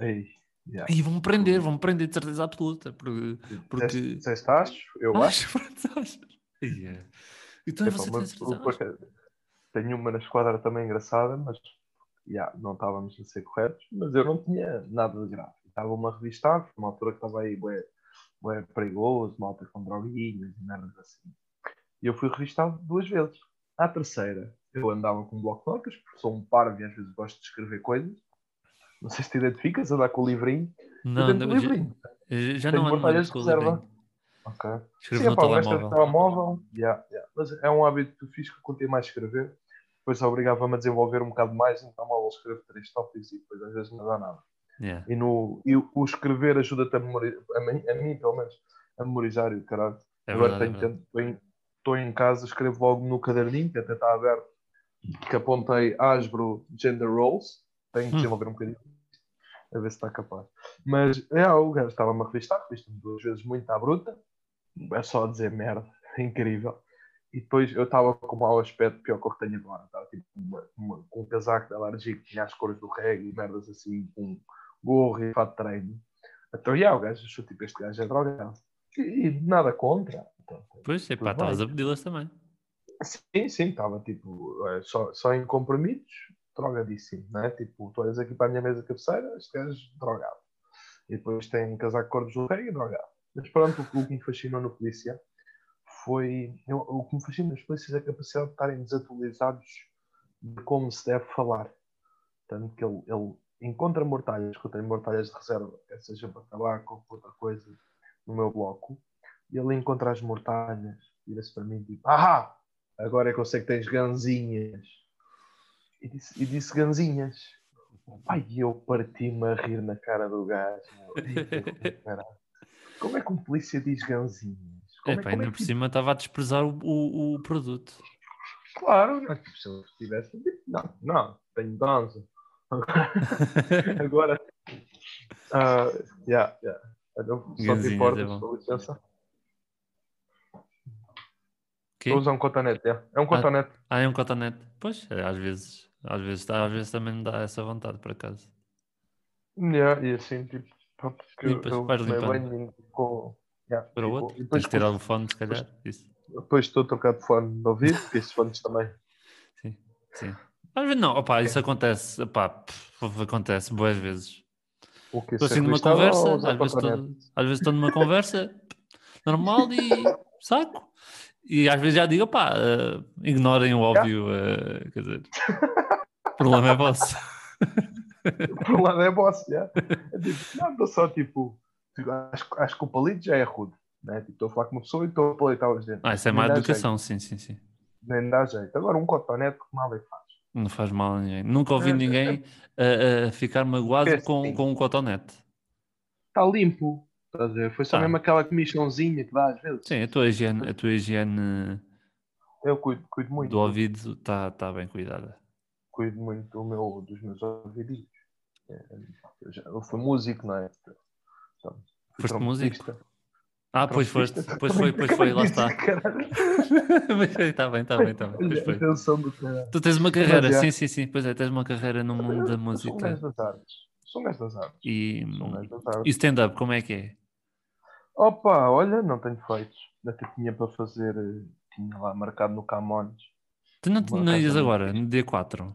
Ei. Yeah. E vão-me prender, vão-me prender de certeza absoluta. Porque. porque... Disseste acho? Eu acho. acho. yeah. Então você tem certeza? Tenho uma na esquadra também engraçada, mas yeah, não estávamos a ser corretos. Mas eu não tinha nada de grave. Estava-me a revistar, uma altura que estava aí, bué, bué perigoso, malta com droguinhas e merdas assim. E eu fui revistado duas vezes. À terceira, eu andava com um bloco de notas, porque sou um parvo e às vezes gosto de escrever coisas. Não sei se te identificas, andar com o livrinho. Não, não livrinho. Já, já não ando mais com o livrinho. Ok. Escrevo Sim, no pá, telemóvel. telemóvel yeah, yeah. Mas é um hábito fixe que eu contei mais escrever. Depois obrigava-me a desenvolver um bocado mais, então mal escrevo três tópicos e depois às vezes não dá nada. Yeah. E, no, e o, escrever ajuda-te a memorizar, a mim, a mim pelo menos, a memorizar e o caralho. É Agora tenho, é estou em casa, escrevo logo no caderninho, que até está aberto, que apontei Asbro Gender Roles. Tenho que hum. desenvolver um bocadinho a ver se está capaz. Mas é, o gajo estava-me a revistar, revista-me duas vezes muito à bruta. É só dizer merda, é incrível. E depois eu estava com o mau aspecto pior que eu tenho agora. Estava tipo uma, uma, com um casaco de alergia que tinha as cores do reggae e merdas assim, com gorro e fato de treino. Então, já, o gajo achou tipo, este gajo é drogado. E, e nada contra. Pois, é pá, estavas a pedi-las também. Sim, sim, estava tipo, é, só, só em comprimidos, drogadíssimo, né? Tipo, tu olhas aqui para a minha mesa cabeceira, este gajo drogado. E depois tem casaco cor de rei e drogado. Mas pronto, o que me fascinou no polícia foi. Eu, o que me fascina nos polícias é a capacidade de estarem desatualizados de como se deve falar. Tanto que ele, ele encontra mortalhas, que eu tenho mortalhas de reserva, quer seja para tabaco ou outra coisa, no meu bloco, e ele encontra as mortalhas, vira-se para mim tipo, ah, agora é que eu sei que tens ganzinhas. E disse, e disse ganzinhas. Pai, eu parti-me a rir na cara do gajo. Como é que um polícia diz ganzinhas? Como é, pá, é, ainda é por cima estava a desprezar o, o, o produto. Claro, mas se eu tivesse tipo, não, não, tenho ganza. Agora, uh, yeah, yeah. Só te importas, é com licença. Que? Estou a usar um cotonete, é. É um cotonete. Ah, ah, é um cotonete. Pois, é, às vezes, às vezes, às vezes também me dá essa vontade, por acaso. Yeah, e assim, tipo, porque Limpas, eu, vais limpando. com... Yeah, para o outro, depois, tens tirar o fone, se calhar. Depois, depois estou a trocar de fone de ouvido, porque esses fones também. Sim, sim. Às vezes não, opá, isso acontece, opá, acontece boas vezes. Estou assim numa conversa, às vezes, estou, às vezes estou numa conversa normal e saco. E às vezes já digo, pá, uh, ignorem o óbvio, uh, quer dizer, o problema é vosso. o problema é vosso, já. É tipo, não, estou só tipo, acho, acho que o palito já é rude, né? Tipo, estou a falar com uma pessoa e estou a palitar os dentes. Ah, isso é má educação, jeito. sim, sim, sim. Nem dá jeito. Agora um cotonete, que mal é que faz? Não faz mal a ninguém. Nunca ouvi é, ninguém uh, uh, ficar magoado é com, com um cotonete. Está limpo. Estás a ver? Foi só ah. mesmo aquela comichãozinha que dá às vezes. Sim, a tua higiene, a tua higiene eu cuido, cuido muito. do ouvido está tá bem cuidada. Cuido muito do meu, dos meus ouvidinhos. É, eu fui músico, não é? Então, Foste músico? Ah, pois foste, pois foi, pois foi, lá está. Está bem, está bem, está bem. Pois foi. Tu tens uma carreira, sim, sim, sim, pois é, tens uma carreira no mundo da música. Um das artes. Um das artes. E, e stand-up, como é que é? Opa, olha, não tenho feito. Até tinha para fazer eh, tinha lá marcado no Camões. Tu não, não ias agora, no dia 4?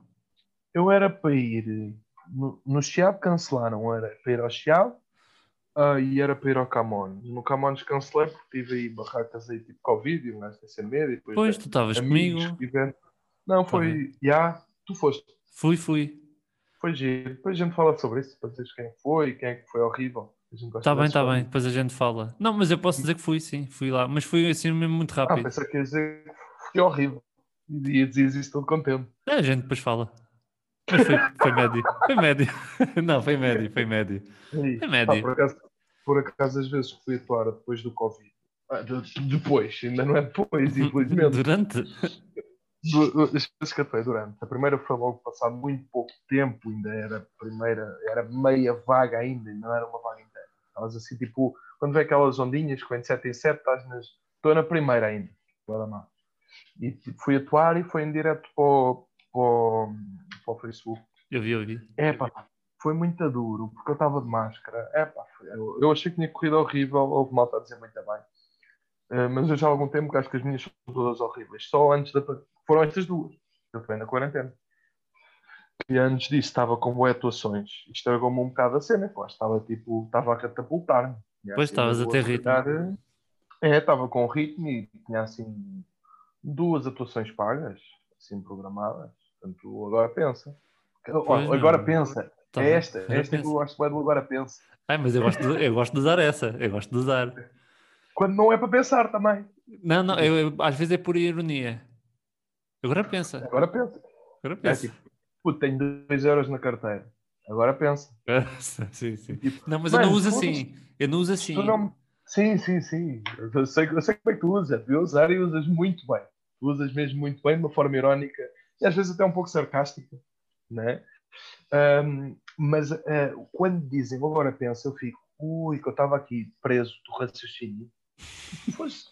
Eu era para ir. No, no Chiado cancelaram, era para ir ao Chiado uh, e era para ir ao Camões. No Camões cancelei porque tive aí barracas aí tipo Covid e gajo sem medo. E depois, pois, tu estavas comigo. Não, foi. Já, yeah, tu foste. Fui, fui. Foi giro. Depois a gente fala sobre isso, para dizer quem foi, quem é que foi horrível. Está bem, está bem, depois a gente fala. Não, mas eu posso dizer que fui, sim, fui lá, mas fui assim mesmo muito ah, rápido. Ah, pensei que ia dizer que foi horrível. E dizias isso todo contente. É, a gente depois fala. Mas foi, foi médio. Foi médio. Não, foi médio, foi médio. Foi médio. Ah, por, acaso, por acaso, às vezes fui atuar depois do Covid. Ah, depois, ainda não é depois, infelizmente. Durante? As vezes que atuei durante. A primeira foi logo passado muito pouco tempo, ainda era primeira, era meia vaga ainda, ainda não era uma vaga inteira. Estavas assim, tipo, quando vem aquelas ondinhas, que vem de 7 em 7, estás nas. Estou na primeira ainda, agora mal. E tipo, fui atuar e foi em direto para o, para o, para o Facebook. Eu vi, eu vi. É pá, foi muito duro, porque eu estava de máscara. É pá, eu, eu, achei que tinha corrido horrível, houve malta a dizer muito bem. Uh, mas eu já há algum tempo que acho que as minhas são todas horríveis. Só antes da. Foram estas duas. Eu fui na quarentena. E antes disso estava com boas atuações. Isto estragou-me um bocado a cena. Pô, estava tipo, estava a catapultar-me. Pois estavas a ter ritmo. É, estava com ritmo e tinha assim duas atuações pagas, assim programadas. Portanto, agora pensa. Pois agora não. pensa. Tá é esta, é esta que eu gosto do agora pensa. Ai, mas eu gosto, de, eu gosto de usar essa, eu gosto de usar. Quando não é para pensar também. Não, não, eu, eu, às vezes é por ironia. Agora pensa. Agora pensa. Agora pensa. É tipo, puto, tenho 2 euros na carteira. Agora pensa. sim, sim. Tipo, não, mas eu não uso assim. Eu não uso assim. Não... Sim, sim, sim. Eu sei, eu sei como é que tu usas. Tu usar e usas muito bem. Tu usas mesmo muito bem, de uma forma irónica e às vezes até um pouco sarcástica. Né? Um, mas uh, quando dizem agora pensa, eu fico, ui, que eu estava aqui preso do raciocínio. Pois,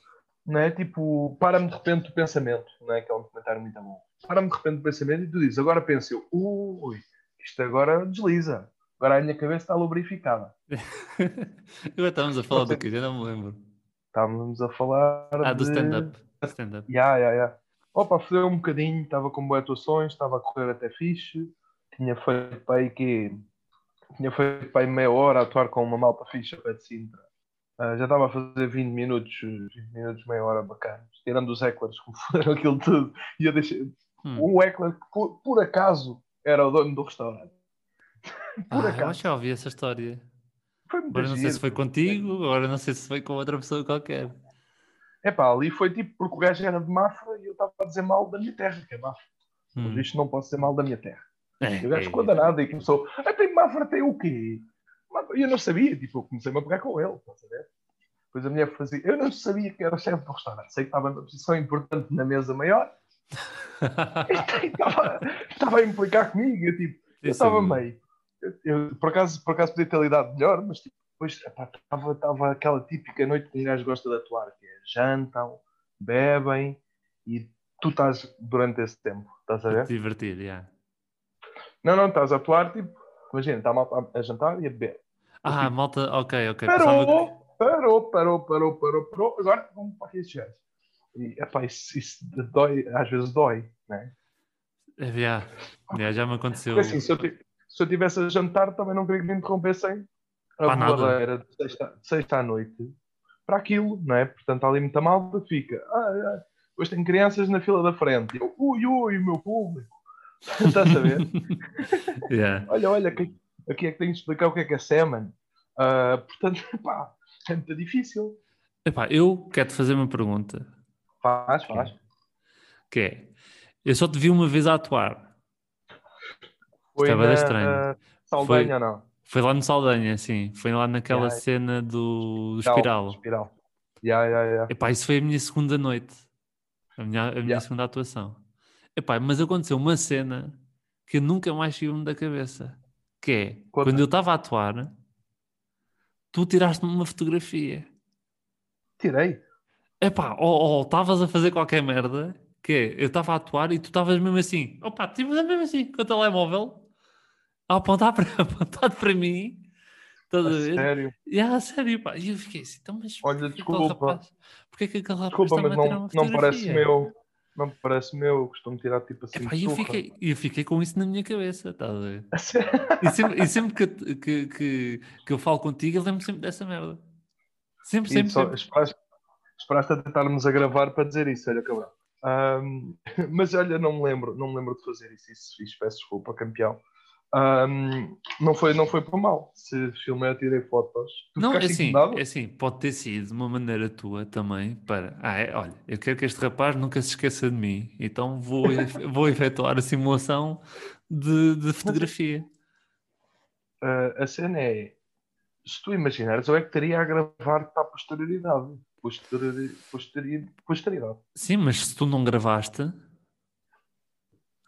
né? Tipo, para-me de repente o pensamento, né? que é um comentário muito bom. Para-me de repente o pensamento e tu dizes, agora penso eu, ui, isto agora desliza. Agora a minha cabeça está lubrificada. agora estávamos a falar do que? Eu não me lembro. Estávamos a falar. Ah, do stand-up. Stand-up. Yeah, yeah, yeah. Opa, fodeu um bocadinho, estava com boas atuações, estava a correr até fixe. Tinha feito para aí que. Tinha feito para aí meia hora a atuar com uma malta ficha a pé de Sintra. Uh, já estava a fazer 20 minutos, 20 minutos, meia hora bacanas, tirando os hecklers, como foram aquilo tudo. E eu deixei. Hum. Um heckler que, por, por, acaso, era o dono do restaurante. por ah, acaso. Eu acho que já ouvi essa história. Agora não sei se foi contigo, agora não sei se foi com outra pessoa qualquer. É pá, ali foi tipo porque o gajo era de Mafra e eu estava a dizer mal da minha terra, que é Mafra. Hum. Por isto não posso dizer mal da minha terra. É, e o gajo é, ficou danado e começou, ah, tem Mafra, tem o quê? E eu não sabia, tipo, eu comecei-me a pegar com ele, estás a ver? Depois a mulher fazia, eu não sabia que era chefe do restaurante, sei que estava numa posição importante na mesa maior. estava, estava a implicar comigo, eu, tipo, eu estava meio. Eu, eu, por, acaso, por acaso podia ter lidado melhor, mas tipo, depois estava, aquela típica noite que um gajo gosta de atuar, que é jantam, bebem e tu estás durante esse tempo, estás a ver? Divertir, já. Yeah. Não, não, estás a atuar, tipo, imagina, está a malta a jantar e a beber. Ah, tipo, malta, ok, ok. Parou, que... parou, parou, parou, parou, parou, agora vamos para aqui estes E, epá, isso, isso dói, às vezes dói, né? É, yeah. Yeah, já me aconteceu. Porque, assim, se eu, se eu tivesse a jantar, também não queria que me interrompessem a voadeira de sexta, sexta à noite para aquilo, não é? Portanto, ali muita malta fica. Ah, ah, hoje tem crianças na fila da frente. Eu, ui, ui, o meu público. Estás a ver? yeah. olha, olha, aqui, aqui é que tenho de explicar o que é que é semen. Uh, portanto, pá, é muito difícil. Epá, eu quero-te fazer uma pergunta. Faz, faz. Que é, eu só te vi uma vez a atuar. Foi Estava na, estranho. Saldanha, Foi... não? Foi lá no Saldanha, sim. Foi lá naquela yeah. cena do, do espiral. Espiral. Yeah, yeah, yeah. Epá, isso foi a minha segunda noite. A minha, a minha yeah. segunda atuação. Epá, mas aconteceu uma cena que eu nunca mais tive-me da cabeça. Que é, Conta. quando eu estava a atuar, tu tiraste-me uma fotografia. Tirei? Epá, ou estavas a fazer qualquer merda, que é, eu estava a atuar e tu estavas mesmo assim. Opa, tipo, mesmo assim, com o telemóvel apontar para, apontado para mim Estás a ver? Sério? Yeah, sério, pá. E eu fiquei assim, então, mas Olha, desculpa. rapaz, porquê que aquele rapaz Desculpa, mas a não, não parece meu. Não me parece meu. Eu costumo tirar tipo assim. Epá, e eu fiquei, eu fiquei com isso na minha cabeça, estás a ver? A? E sempre, e sempre que, que, que, que eu falo contigo, eu lembro sempre dessa merda. Sempre, sempre, só sempre. esperaste, esperaste a tentarmos a gravar para dizer isso, olha, cabrão. Ahm, mas olha, não me lembro, não me lembro de fazer isso, isso fiz, peço desculpa, campeão. Ahm, não, foi, não foi por mal. Se filmei, eu tirei fotos. Tu Não, é assim, é assim, pode ter sido de uma maneira tua também para, ah, é, olha, eu quero que este rapaz nunca se esqueça de mim, então vou, vou efetuar a simulação de, de fotografia. Ah, a cena é, se tu imaginares, eu é que teria a gravar para a posterioridade. Posteriori, posteriori, posterioridade. Sim, mas se tu não gravaste,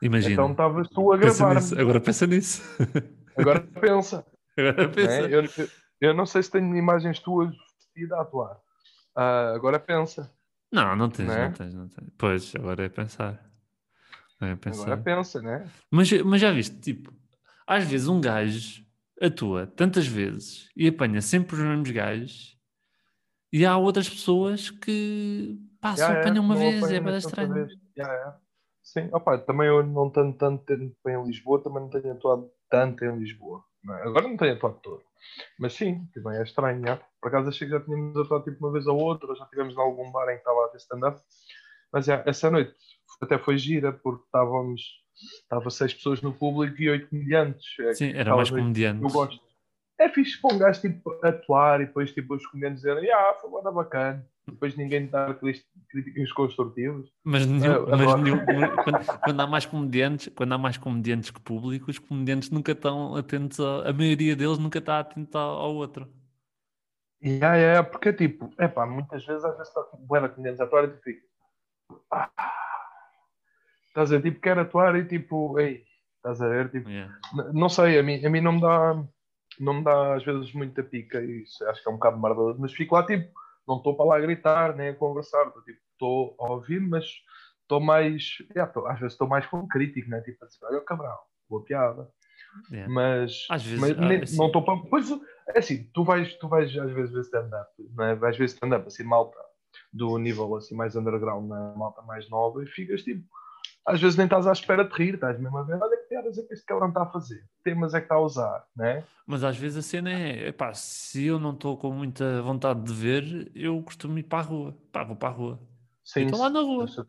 imagina. Então estavas tu a gravar. agora pensa nisso. Agora pensa. Agora né? pensa. Eu, eu- eu não sei se tenho imagens tuas vestida a atuar. Ah, agora pensa. Não, não tens, Não não, é? tens, não tens. Pois, agora é pensar. Agora é pensar. Agora pensa, né? Mas, mas já viste, tipo, às vezes um gajo atua tantas vezes e apanha sempre os mesmos gajos e há outras pessoas que só Já é, apanham uma não vez, é bem tanta estranho. Já é. Sim, opa, também eu não tenho tanto tempo em Lisboa, também não tenho atuado tanto em Lisboa. não é? Agora não tenho atuado todo. Mas sim, também é estranho. já. Por acaso achei que já tínhamos atuado tipo uma vez ou outra, já tivemos em algum bar em que estava a ter stand-up. Mas já, essa noite até foi gira, porque estávamos, estava seis pessoas no público e oito comediantes. É, Sim, aquela mais comediantes. Eu gosto. É fixe para um gajo tipo, atuar e depois tipo, os comediantes dizerem ah, foi bada bacana. Depois ninguém dar críticas construtivas. Mas, nenhum- Eu mas nenhum- quando, quando há mais comediantes, quando há mais comediantes que público, os comediantes nunca estão atentos, a, a maioria deles nunca está atento ao, outro. E é, é, porque tipo, é pá, muitas vezes às vezes está de comediantes a atuar e tu fica. Ah, estás a ver, tipo, quero atuar e tipo, ei, estás a ver, tipo, Yeah. não sei, a mim, a mim não me dá, não me dá às vezes muita pica isso acho que é um bocado merdoso, mas fico lá tipo, não estou para lá gritar nem a conversar, estou tipo, a ouvir, mas estou mais, yeah, tô- às vezes estou mais como crítico, né? Tipo, a dizer, olha o cabrão, boa piada. Yeah. Mas, Às vezes, mas ah, nem- assim- não estou para. Pois é assim, tu vais, tu vais às vezes ver stand-up, não é? vais ver stand-up assim, malta do nível assim mais underground, na malta mais nova, e ficas tipo, às vezes nem estás à espera de rir, estás mesmo a ver, olha que piadas é que este cabrão está a fazer, que temas é que está a usar, né? Mas às vezes a cena é, epá, se eu não estou com muita vontade de ver, eu costumo ir para a rua. Pá, vou para a rua. Sim, Estou lá na rua. Se,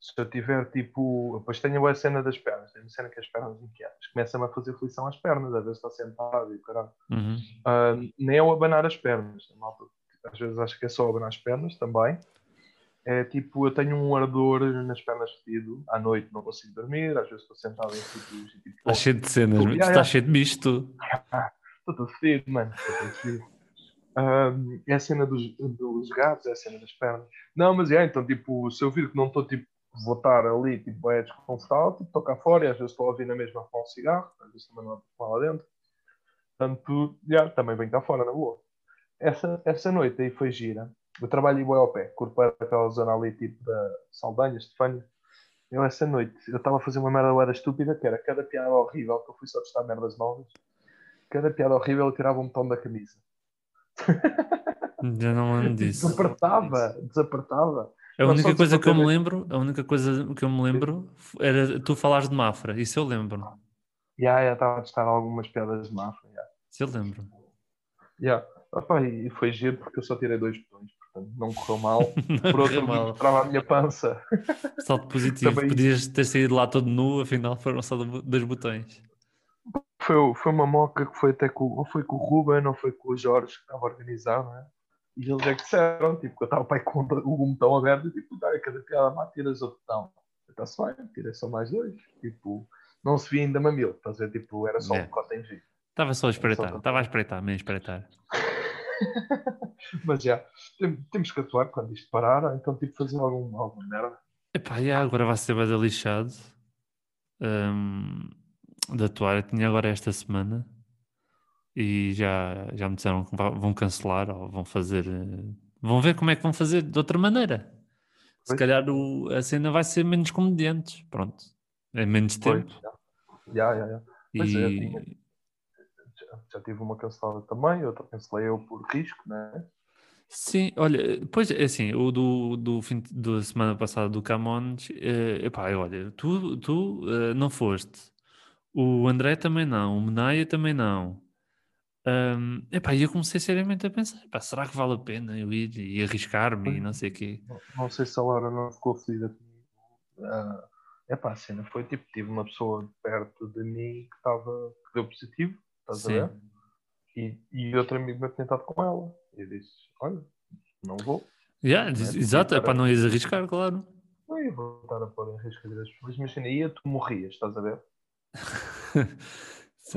se eu tiver tipo, depois tenho a cena das pernas, tenho a cena que as pernas inquietas, começa-me a fazer aflição às pernas, às vezes está sentado e caralho. Uhum. Ah, nem é o abanar as pernas. Malta, às vezes acho que é só abanar as pernas também. É tipo, eu tenho um ardor nas pernas fedido. À noite não consigo dormir, às vezes estou sentado em sítios e tipo, Está cheio de cenas, tu- estás cheio de misto. estou todo fedido, mano. Estou todo fedido. É a cena dos, dos gatos, é a cena das pernas. Não, mas é, então, tipo, se eu vir que não estou, tipo, vou estar ali, tipo, é desconfortável, tipo, estou cá fora e às vezes estou a ouvir na mesma com um cigarro, às vezes também não há lá dentro. Portanto, yeah, também venho cá fora, na boa. Essa, essa noite aí foi gira. Eu trabalho em Boa ao pé, curto para aquela zona ali, tipo, da Saldanha, Estefânia. Eu, essa noite, eu estava a fazer uma merda era estúpida, que era cada piada horrível, que eu fui só testar merdas novas. Cada piada horrível eu tirava um botão da camisa. Já não lembro disso. Desapertava, desapertava. A única coisa que eu me lembro, a única coisa que eu me lembro era tu falares de Mafra. Isso eu lembro. Já, já estava a testar algumas piadas de máfia. já. Isso eu lembro. Já. Opa, e foi giro porque eu só tirei dois botões, portanto não correu mal. Não Por outro lado, mostrava a minha pança. Salto positivo. Também- Podias ter saído lá todo nu, afinal foram só do- dois botões. Foi, foi uma moca que foi até com, ou foi com o Ruben ou foi com o Jorge que estava a organizar, não é? E eles é que disseram, tipo, que eu estava pai com o botão aberto e tipo, dá cada piada má, tiras o botão. Está-se bem, tirei só mais dois. Tipo, não se via ainda mamilo, estás a ver? Tipo, era só É. um cote em G. Estava só a espreitar. Estava a espreitar, meio a espreitar. Mas já, tem- temos que atuar quando isto parar, então tipo fazer algum, alguma merda. Epá, já, agora vai ser bem lixado hum, de atuar. Eu tinha agora esta semana e já, já me disseram que vão cancelar ou vão fazer. eh, Vão ver como é que vão fazer de outra maneira. Se Pois. calhar o- a cena vai ser menos comediantes. Pronto. É menos Pois, tempo. já, já, já. Pois é, E tinha- já tive uma cancelada também, outra cancelei eu por risco, né? Sim, olha, pois é assim, o do, do fim da semana passada do Camões, eh, epá, olha, tu, tu eh, não foste, o André também não, o Menaia também não. Um, epá, e eu comecei seriamente a pensar, epá, será que vale a pena eu ir e arriscar-me e não sei o quê? Não, não sei se a Laura não ficou fedida comigo. Uh, epá, a cena foi tipo, tive uma pessoa perto de mim que estava, que deu positivo, estás Sim. a ver? E, e outro amigo me tentado com ela. E eu disse, olha, não vou. Yeah, não é? exato, é para não ires arriscar, claro. Não ia voltar a pôr em risco a vida das pessoas. Imagina, ia, tu morrias, estás a ver?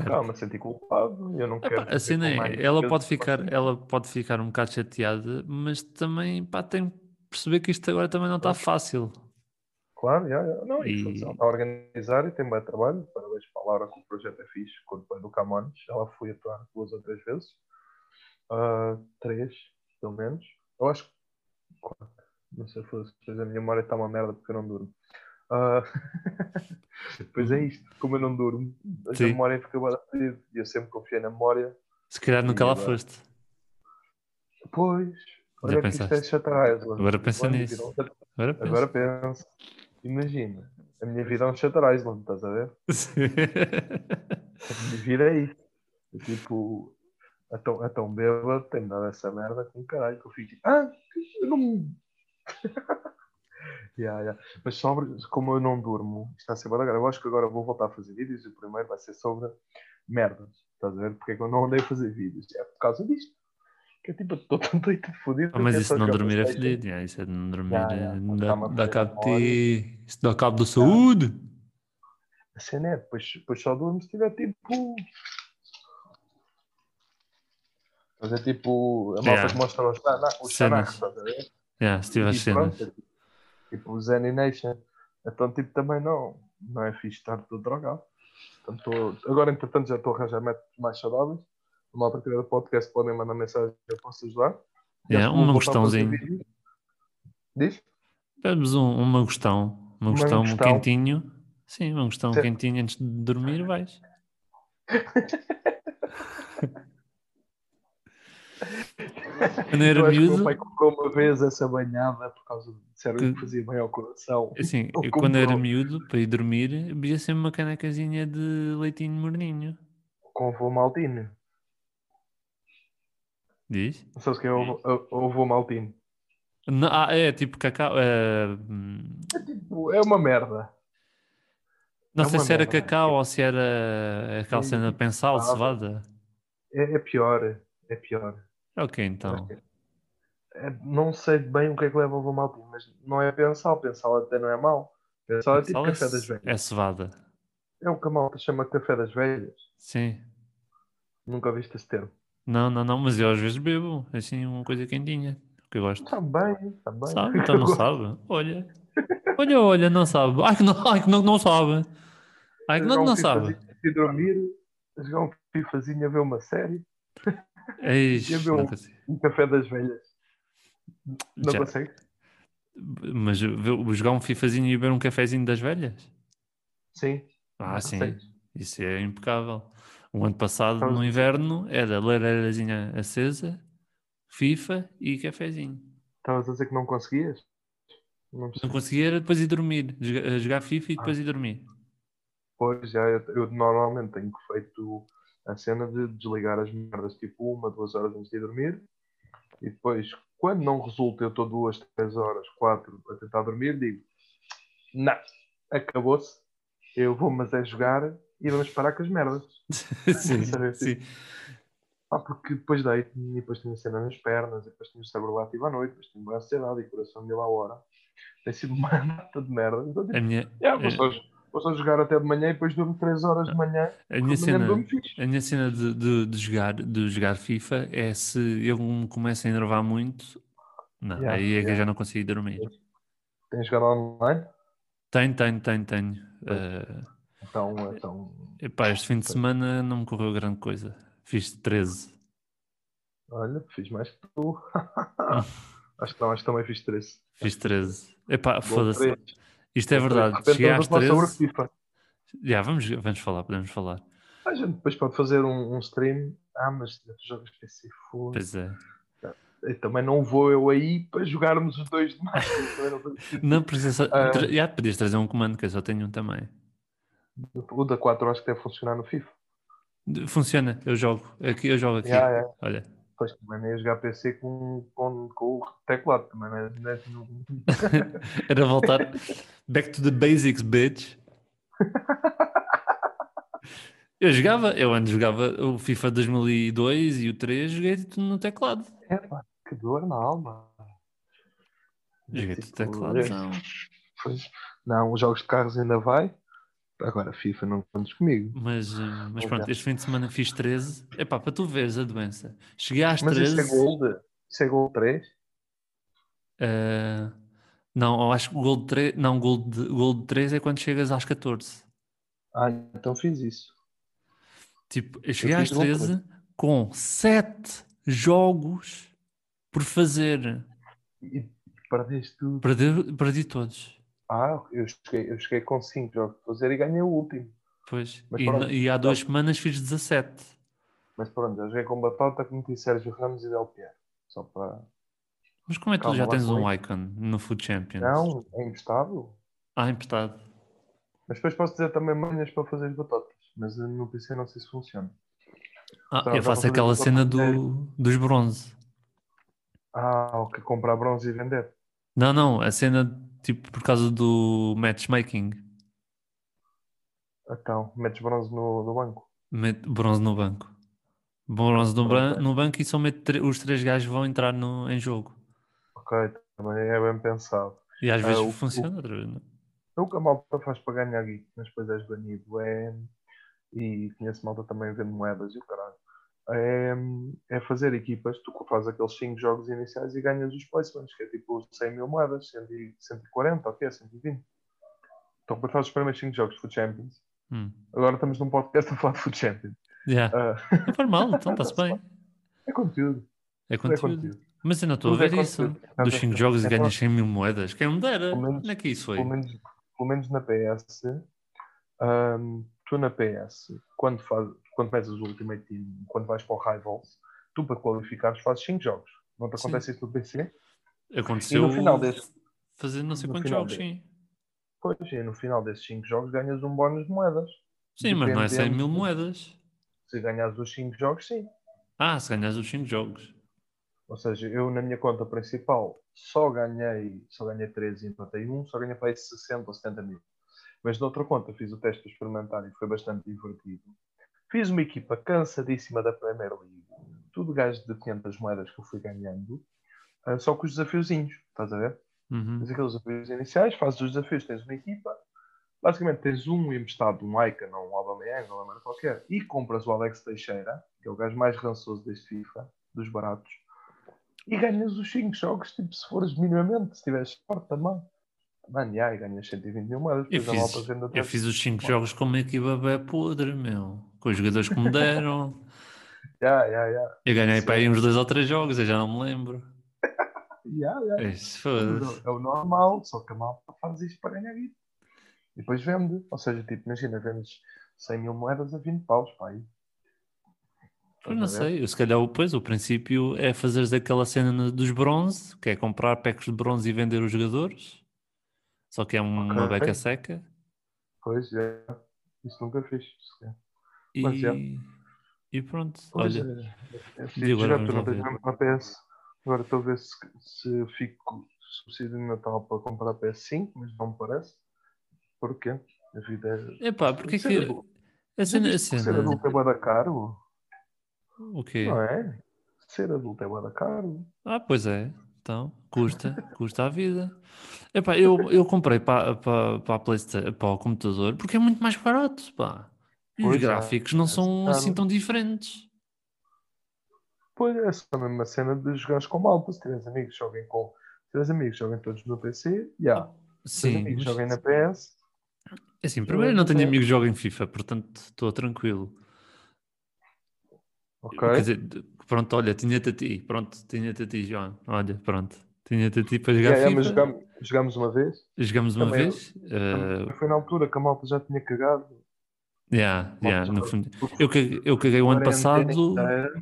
Calma, senti culpado, eu não quero. a cena é, ela pode, ficar, ela pode ficar um bocado chateada, mas também pá, tem que perceber que isto agora também não está fácil. Claro, já, já. não, e... ela está a organizar e tem bem trabalho. Parabéns para a Laura que o projeto é fixe. Quando foi do Camões, ela foi atuar duas ou três vezes. Uh, três, pelo menos. Eu acho que. Não sei se a minha memória está uma merda porque eu não durmo. Uh... pois é isto, como eu não durmo, a Sim. memória fica bem e eu sempre confiei na memória. Se calhar nunca lá foste. Pois, isto é. Agora pensa nisso. Agora pensa. Imagina, a minha vida é um Shutter Island, estás a ver? Sim. A minha vida é isto. É tipo, a tão, a tão bêbado tem dado essa merda com caralho que eu fico tipo, ah, eu não. Yeah, yeah. Mas sobre como eu não durmo, está a ser agora. Eu acho que agora vou voltar a fazer vídeos e o primeiro vai ser sobre merdas. Estás a ver? Porque é que eu não andei a fazer vídeos? É por causa disto. Que é tipo, estou tão doido fodido. Ah, mas isso não dormir é fedido, yeah, isso é de não dormir, yeah, yeah. Eh, dá, dá cabo de ti, isso dá cabo da saúde. A cena é, depois, depois só durmo se tiver tipo. Fazer tipo a malta yeah. que mostra os, os chanacos, estás a ver? Yeah, se tiver cenas. Pronto, é tipo o Zen Nation. Então, tipo, também não, não é fixe estar tudo drogado. Portanto, tô, agora, entretanto, já estou a arranjar métodos mais saudáveis. Uma partida do podcast podem mandar mensagem, eu posso ajudar. É, yeah, uma gostãozinho. Diz? Damos um, uma gostão, uma gostão, um quentinho. Sim, um quentinho antes de dormir, vais. Quando eu era eu miúdo. meu pai comprou uma vez essa banhada por causa de disseram que, que fazia bem ao coração. Assim, eu, quando era miúdo, para ir dormir, bebia sempre uma canecazinha de leitinho morninho. Com ovo maltino. Diz? Não sabes o que é ovo, ovo maltino? Não, ah, é tipo cacau. É... é, tipo, é uma merda. Não é sei se merda. era cacau ou se era aquela cena pensal, cevada. É, é pior, é pior. Ok, então. É, não sei bem o que é que leva o maltinho, mas não é pensal. Pensal até não é mau. Pensal é tipo é café das velhas. É cevada. É o que a malta chama café das velhas. Sim. Nunca viste esse termo. Não, não, não, mas eu às vezes bebo, assim, uma coisa quentinha, que eu gosto. Também, também. Sabe? Então não sabe? Olha. Olha, olha, não sabe. Ai que não, ai, que não, não sabe. Ai que não, não sabe. E dormir, jogar um fifazinho a ver uma série. Eish, ver um, um, café das velhas. Não Já. consegue? Mas jogar um fifazinho e beber um cafezinho das velhas? Sim. Ah, sim. Isso é impecável. O ano passado, então, no inverno, era lareirazinha acesa, FIFA e cafezinho. Estavas a dizer que não conseguias? Não, não conseguia depois ir dormir. Jogar, jogar FIFA e depois ah. ir dormir. Pois, já, eu, eu normalmente tenho feito a cena de desligar as merdas tipo uma, duas horas antes de dormir e depois, quando não resulta, eu estou duas, três horas, quatro a tentar dormir, digo: Não, acabou-se, eu vou, mas é jogar e vamos parar com as merdas. sim, sim. Ah, porque depois deito e depois tenho a cena nas pernas, e depois tenho o cérebro ativo à noite, depois tenho uma ansiedade e coração mil à hora. Tem sido uma mata de merda. Então, tipo, a minha, yeah, vou só jogar até de manhã e depois durmo 3 horas de manhã. A minha cena, a minha cena de, de, de, jogar, de jogar FIFA é se eu me começo a enervar muito, não, yeah, aí é yeah. que eu já não consigo dormir. Tens jogado online? Tenho, tenho, tenho, tenho. Uh, então, então... Epá, este fim de semana não me correu grande coisa. Fiz 13. Olha, fiz mais que tu. acho, que não, acho que também fiz 13. Fiz 13. Epá, foda-se. Isto é verdade. Cheguei às 13. Sobre FIFA. Já, vamos, vamos falar, podemos falar. Ah, A gente depois pode fazer um, um stream. Ah, mas tu jogas PC foda. Pois é. Eu também não vou eu aí para jogarmos os dois demais. não precisa. Uh, tra... Já podias trazer um comando que eu só tenho um também. O da 4 acho que deve funcionar no FIFA. Funciona, eu jogo. Aqui, eu jogo aqui. Yeah, yeah. Olha. Pois também nem ia jogar PC com, com, com o teclado também, não é? Era voltar back to the basics, bitch. Eu jogava, eu antes jogava o FIFA 2002 e o 3, joguei tudo no teclado. É pá, que dor na alma. Joguei tudo no tipo, teclado, é. não. Pois, não, os jogos de carros ainda vai. Agora FIFA não contes comigo. Mas, eh, mas pronto, este fim de semana fiz 13. Epá, para tu veres a doença. Cheguei às mas 13. Mas isso é Gold? Isso é Gold 3? Uh, eh, não, eu acho que Gold 3, não, Gold, Gold 3 é quando chegas às 14. Ah, então fiz isso. Tipo, eu cheguei eu às 13 com 7 jogos por fazer. E perdeste tudo. Perdi, perdi todos. Ah, eu cheguei, eu cheguei com 5 jogos por fazer e ganhei o último. Pois, e, e, há duas semanas fiz 17. Mas pronto, eu joguei com Batata, meti Sérgio Ramos e Del Piero. Só para. Mas como é que tu já tens um icon no Food Champions? Não, é emprestado. Ah, emprestado. Mas depois posso dizer também manhas para fazer as batatas. Mas no PC não sei se funciona. Ah, então, eu faço aquela cena do, dos bronze. Ah, ok. Comprar bronze e vender. Não, não. A cena tipo por causa do matchmaking. Então, metes bronze no, no banco. Mete bronze no banco. Bronze no, okay. no banco e só os três gajos vão entrar no, em jogo. Ok, também é bem pensado. E às vezes uh, funciona, outra vez, não? É? O que a malta faz para ganhar guito, mas depois és banido é. E conheço malta também vendo moedas e o caralho. É, é fazer equipas, tu fazes aqueles 5 jogos iniciais e ganhas os placements, que é tipo 100 mil moedas, 140, ok, 120. Então depois fazes os primeiros 5 jogos de Food Champions. Hum. Agora estamos num podcast a falar de Food Champions. Yeah. Uh... Não faz mal, então está-se bem. É conteúdo. É conteúdo. É conteúdo. Mas eu não estou a ver é isso. Dos 5 jogos e ganhas 100 mil moedas. Quem me dera. Menos, Onde é que isso foi? Pelo menos, pelo menos na PS, um, tu na PS, quando, faz, quando metes o Ultimate Team, quando vais para o Rivals, tu para qualificares fazes 5 jogos. Não te acontece sim. isso no PC? Aconteceu e no final desse, fazer não sei quantos jogos, sim. Pois, e no final desses 5 jogos ganhas um bónus de moedas. Sim, mas não é 100 mil moedas. Se ganhas os 5 jogos, sim. Ah, se ganhas os 5 jogos. Ou seja, eu na minha conta principal só ganhei, só ganhei 13 e empatei 1, só ganhei para aí 60 ou 70 mil. Mas na outra conta fiz o teste experimentar e foi bastante divertido. Fiz uma equipa cansadíssima da Premier League, tudo gajo de 500 moedas que eu fui ganhando, uh, só com os desafiozinhos, estás a ver? Uhum. Tens aqueles desafios iniciais, fazes os desafios, tens uma equipa, basicamente tens um emprestado, um Icon ou um Aubameyang, ou uma qualquer, e compras o Alex Teixeira, que é o gajo mais rançoso deste FIFA, dos baratos, e ganhas os 5 jogos, tipo, se fores minimamente, se tiveres sorte também. Mano, e ganhas 120 mil moedas. Eu fiz, eu fiz os 5 jogos com uma equipa bem podre, meu. Com os jogadores que me deram. yeah, yeah, yeah. Eu ganhei para aí uns 2 ou 3 jogos, eu já não me lembro. yeah, yeah. Isso, é o normal, só que a malta faz isto para ganhar. E depois vende. Ou seja, tipo, imagina, vendes 100 mil moedas a 20 paus, pá. Aí. Eu não sei, eu, se calhar depois o princípio é fazeres aquela cena dos bronze, que é comprar packs de bronze e vender os jogadores. Só que é um, okay. uma beca seca. Pois é, isso nunca fiz. E, é. e pronto, pois olha. É, é, é agora não tenho uma PS. Agora estou a ver se, se fico subsídio de Natal para comprar a PS5, mas não me parece. Porquê? A vida é. Epá, porque que. A cena, a cena... Ser adulto é bada caro. O quê? Não é? Ser adulto é bada caro. Ah, pois é. Então, custa, custa a vida. Epá, eu, eu comprei para, para, para, a PlayStation, para o computador porque é muito mais barato, pá. Os é, gráficos não são assim tão diferentes. Pois é, essa é a mesma cena de jogares com malta. Se tiveres amigos, joguem com. Se tiveres amigos, joguem todos no PC, já. Yeah. Sim. Se amigos, mas... joguem na PS. É assim, primeiro não tenho amigos que joguem FIFA, portanto estou tranquilo. Ok. Quer dizer, pronto, olha, tinha-te a ti. Pronto, tinha-te a ti, João. Olha, pronto. Tinha-te a ti para jogar yeah, FIFA. mas jogamos, jogamos uma vez. Jogamos uma também, vez. Uh... Foi na altura que a malta já tinha cagado. Yeah, yeah, no fundo. Eu, caguei, eu caguei o ano passado. Inteira,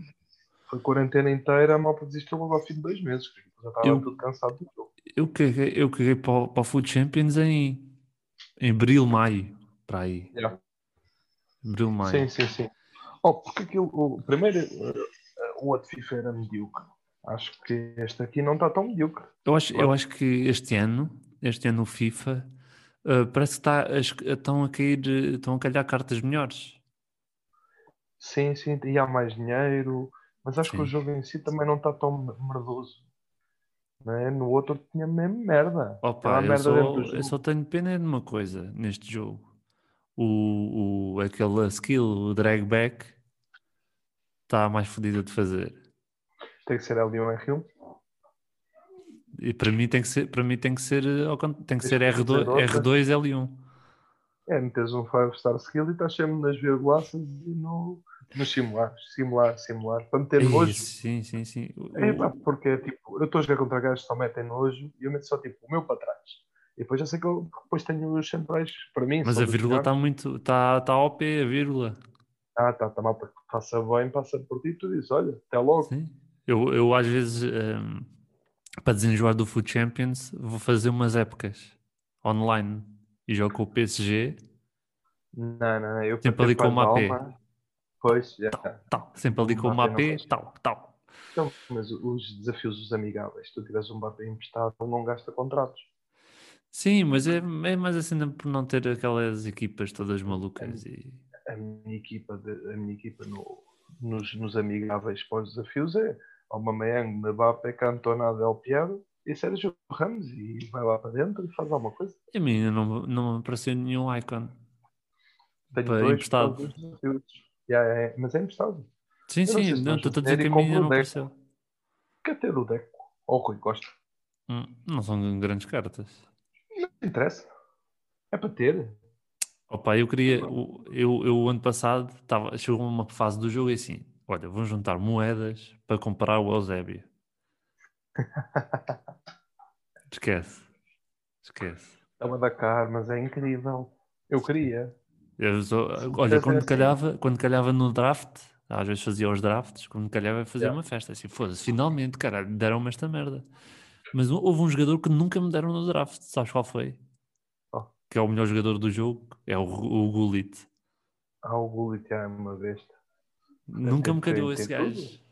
foi quarentena inteira, a malta desistiu ao fim de dois meses. Já estava eu, tudo cansado do jogo. Eu caguei, eu caguei para, o, para o Food Champions em, em abril, maio, para aí. Yeah. Abril, maio. Sim, sim, sim. Oh, porque aquilo, o primeiro, o outro FIFA era medíocre. Acho que este aqui não está tão medíocre. Eu acho, eu acho que este ano, este ano o FIFA, uh, parece que está, estão a cair, estão a calhar cartas melhores. Sim, sim, e há mais dinheiro, mas acho sim. que o jogo em si também não está tão merdoso. É? No outro tinha mesmo merda. Opa, eu, merda só, eu só tenho pena de uma coisa neste jogo. O, o, aquele skill, o drag back, está mais fodido de fazer. Tem que ser L1 R1? E para mim tem que ser, para mim tem que ser, tem que ser R2, R2 L1. É, metes um 5 star skill e estás sempre nas virgulaças e no, no simular, simular, simular, para meter nojo. Sim, sim, sim. É, pá, porque tipo, eu estou a jogar contra gajos que só metem nojo e eu meto só tipo o meu para trás. E depois já sei que eu depois tenho os centrais para mim. Mas a vírgula está muito, está tá OP a vírgula. Ah, tá, tá mal, passa bem, passa por ti e tu dizes, olha, até logo. Sim. Eu, eu às vezes, um, para desenjoar do Food Champions, vou fazer umas épocas online e jogo com o PSG. Não, não, eu sempre ali com o AP. Pois, já. Tal, tal. Sempre ali com o AP, tal, tal. Então, mas os desafios dos amigáveis, se tu tiveres um Mbappé emprestado, não gasta contratos. Sim, mas é, é mais assim por não ter aquelas equipas todas malucas. E... A minha equipa, de, a minha equipa no, nos, nos amigáveis pós-desafios é Aubameyang, Mbappé, Cantona, Del Piero e Sérgio Ramos e vai lá para dentro e faz alguma coisa. A mim não, não me apareceu nenhum icon. Tenho para dois emprestado. Yeah, é, mas é emprestado. Sim, sim, não, estou a dizer que a minha não apareceu. Quer ter o Deco ou o Rui Costa? Hum, não são grandes cartas. Não interessa. É para ter. Opa, eu queria. Eu, eu, eu ano passado tava, chegou uma fase do jogo e assim: olha, vamos juntar moedas para comprar o Eusébio. Esquece. Esquece. Estava da cara, mas é incrível. Eu queria. Eu sou, olha, quando assim. calhava, quando calhava no draft, às vezes fazia os drafts, quando calhava fazia yeah. uma festa. Assim, foda-se, finalmente, caralho, deram-me esta merda. Mas houve um jogador que nunca me deram no draft, sabes qual foi? que é o melhor jogador do jogo, é o, o Gullit. Ah, o Gullit é uma besta. Nunca tem, me calhou esse gajo. Tudo.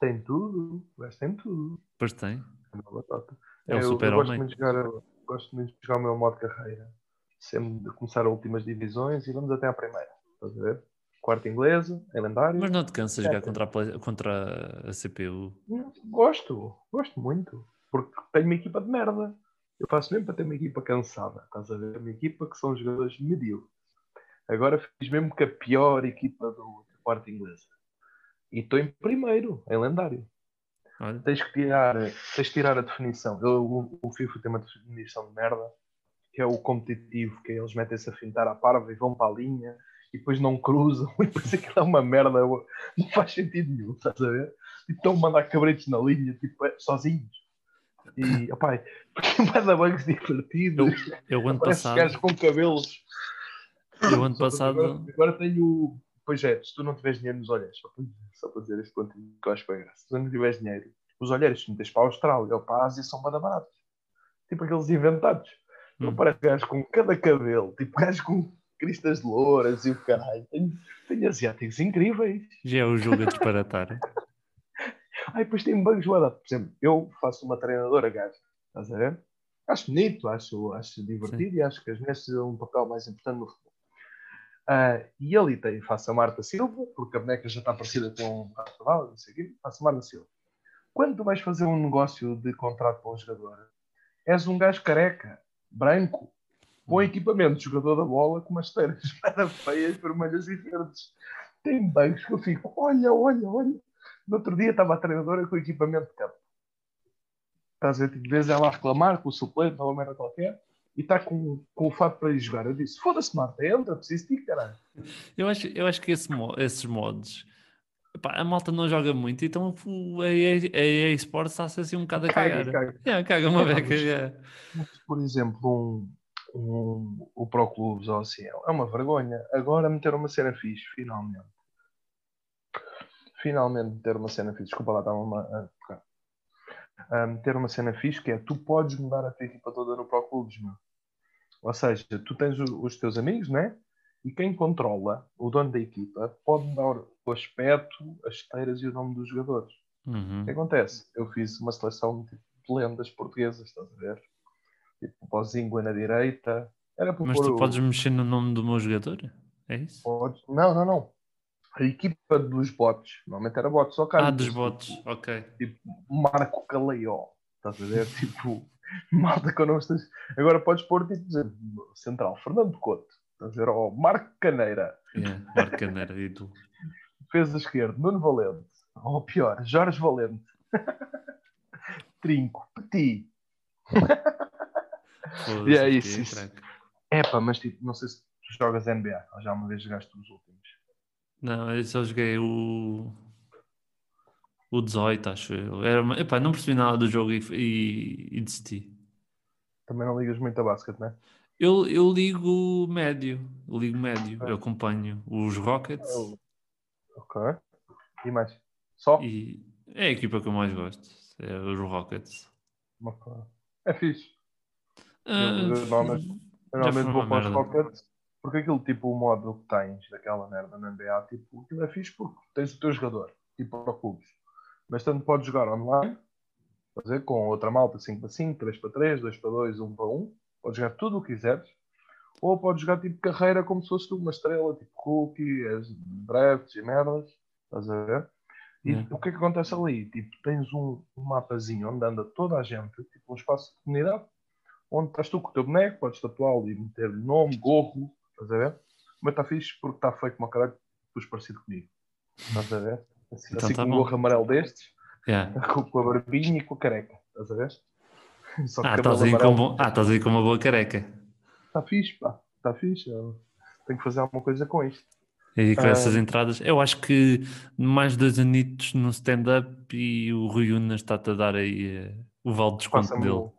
Tem tudo, mas tem tudo. Pois tem. É uma batata. É o super-homem. Gosto, gosto muito de jogar o meu modo carreira. Sempre de começar as últimas divisões e vamos até à primeira. Estás a ver? Quarta inglesa, é lendário. Mas não te cansas de jogar contra a, contra a CPU? Gosto, gosto muito. Porque tenho uma equipa de merda. Eu faço mesmo para ter uma equipa cansada. Estás a ver? Uma equipa que são jogadores medíocres. Agora fiz mesmo que a pior equipa do quarto inglesa. E estou em primeiro, em lendário. Olha. Tens que tirar, tens que tirar a definição. Eu, o, o FIFA tem uma definição de merda, que é o competitivo, que é eles metem-se a fintar à parva e vão para a linha e depois não cruzam e depois aquilo é uma merda, não faz sentido nenhum, estás a ver? E estão a mandar cabritos na linha, tipo, é, sozinhos. E, opai, porque dar bancos divertidos. Eu, eu ano passado. com cabelos. Eu ano passado. Agora, agora, tenho. Pois é, se tu não tiveres dinheiro nos olheiros, só para, só para dizer este ponto que eu acho que é graça. Se tu não tiveres dinheiro, os olheiros, se metes para a Austrália ou para a Ásia, são bada baratos. Tipo aqueles inventados. Hum. Não parece gajos com cada cabelo, tipo gajos com cristas de louras e o caralho. Tenho, tenho asiáticos incríveis. Já é o jogo a disparatar. Ai, depois tem bugs guardados. Por exemplo, eu faço uma treinadora gajo, estás a ver? Acho bonito, acho, acho divertido Sim. e acho que as mulheres têm um papel mais importante no futebol. Uh, e ali tem, faço a Marta Silva, porque a boneca já está parecida com um cavalo, não sei o quê, faço a Marta Silva. Quando tu vais fazer um negócio de contrato para um jogador, és um gajo careca, branco, com hum. equipamento de jogador da bola, com umas esteiras feias, vermelhas e verdes. Tem bugs que eu fico, olha, olha, olha. No outro dia estava a treinadora com o equipamento de campo. Estás a ver, tipo, vezes ela a reclamar com o suplente ou uma merda qualquer e está com, com o fato para ir jogar. Eu disse: foda-se, Marta, entra, preciso de ti, caralho. Eu acho, eu acho que esse, esses modos. Epá, a malta não joga muito, então a EA Sports está-se assim um bocado a cagar. Caga, caga. Yeah, caga uma beca. Yeah. Por exemplo, um, um, o Pro Clubes ou assim. É uma vergonha. Agora meter uma cena fixe, finalmente. Finalmente meter uma cena fixe. Desculpa lá, estava uma, a tocar. Meter uma cena fixe que é tu podes mudar a tua equipa toda no Pro Clubes, meu. Ou seja, tu tens os, os teus amigos, né? E quem controla, o dono da equipa, pode mudar o aspecto, as esteiras e o nome dos jogadores. Uhum. O que acontece? Eu fiz uma seleção tipo, de lendas portuguesas, estás a ver? Tipo, Pozinho na direita. Era para Mas tu o- podes mexer no nome do meu jogador? É isso? Podes- Não, não, não. A equipa dos bots. Normalmente era bots, só Ah, caras. dos bots, ok. Tipo, Marco Caleió. Estás a ver? tipo, malta que eu não esteja. Agora podes pôr, tipo, dizer, central, Fernando Couto. Estás a ver? Ou Marco Caneira. Yeah, Marco Caneira e tu. Defesa esquerda, Nuno Valente. Ou pior, Jorge Valente. Trinco, Petit. E é isso, isso. craque. Epá, mas tipo, não sei se tu jogas NBA ou já uma vez jogaste os últimos. Não, eu só joguei o. O 18, acho eu. Era. Epá, não percebi nada do jogo e, e, e desisti. Também não ligas muito a basquete, né? Eu, eu ligo médio. Eu ligo médio. Eu acompanho os Rockets Ok. E mais? Só? e é a equipa que eu mais gosto. É os Rockets. É fixe. Ah, eu normalmente- vou para os. Rockets porque aquilo tipo o modo que tens daquela merda na NBA, tipo, aquilo é fixe porque tens o teu jogador, tipo para clubes. Mas tanto podes jogar online, fazer com outra malta 5 para 5, 3 para 3, 2 para 2, 1 para 1, podes jogar tudo o que quiseres, ou podes jogar tipo carreira como se fosse uma estrela, tipo rookie, as drafts e merdas, estás a ver? E Yeah. o que é que acontece ali? Tipo, tens um, um mapazinho onde anda toda a gente, tipo um espaço de comunidade, onde estás tu com o teu boneco, podes tatuá-lo e meter nome, gorro, estás a ver? Mas está fixe porque está feito uma caralho, pus parecido comigo. Estás a ver? Assim, Então assim tá com um gorro amarelo destes, Yeah. com, com a barbinha e com a careca, estás a ver? Só Ah, estás aí, com amarelo. ah, estás aí com uma boa careca. Está fixe, pá. Está fixe. Eu tenho que fazer alguma coisa com isto. E com Ah. essas entradas, eu acho que mais dois anitos no stand-up e o Rui Unas está-te a dar aí eh, o vale de desconto Passa-me dele.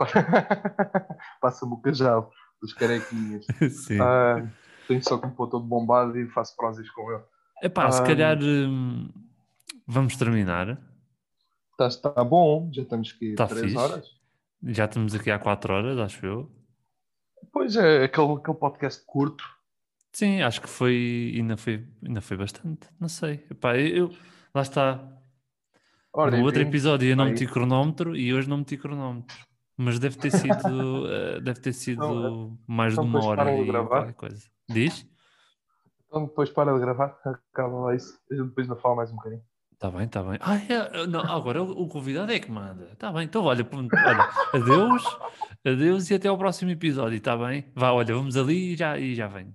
Passa-me o cajado dos carequinhas. Sim. Ah, tenho só que me pôr todo bombado e faço prósis com ele. Epá, se ah, calhar hum, vamos terminar. Está tá bom, já estamos aqui Tá 3 fixe. horas. Já estamos aqui há quatro horas, acho eu. Pois é, aquele, aquele podcast curto. Sim, acho que foi ainda foi, ainda foi bastante. Não sei. Epá, eu, lá está. Ora, no outro episódio eu não meti cronómetro e hoje não meti cronómetro. Mas deve ter sido, eh, deve ter sido Então, mais de então uma depois hora de e coisa. Diz? Então depois para de gravar, acaba lá isso. A gente depois ainda fala mais um bocadinho. Está bem, está bem. Ah, é, não, agora o, convidado é que manda. Está bem, então olha, olha, adeus, adeus e até ao próximo episódio, está bem? Vá, olha, vamos ali e já, e já venho.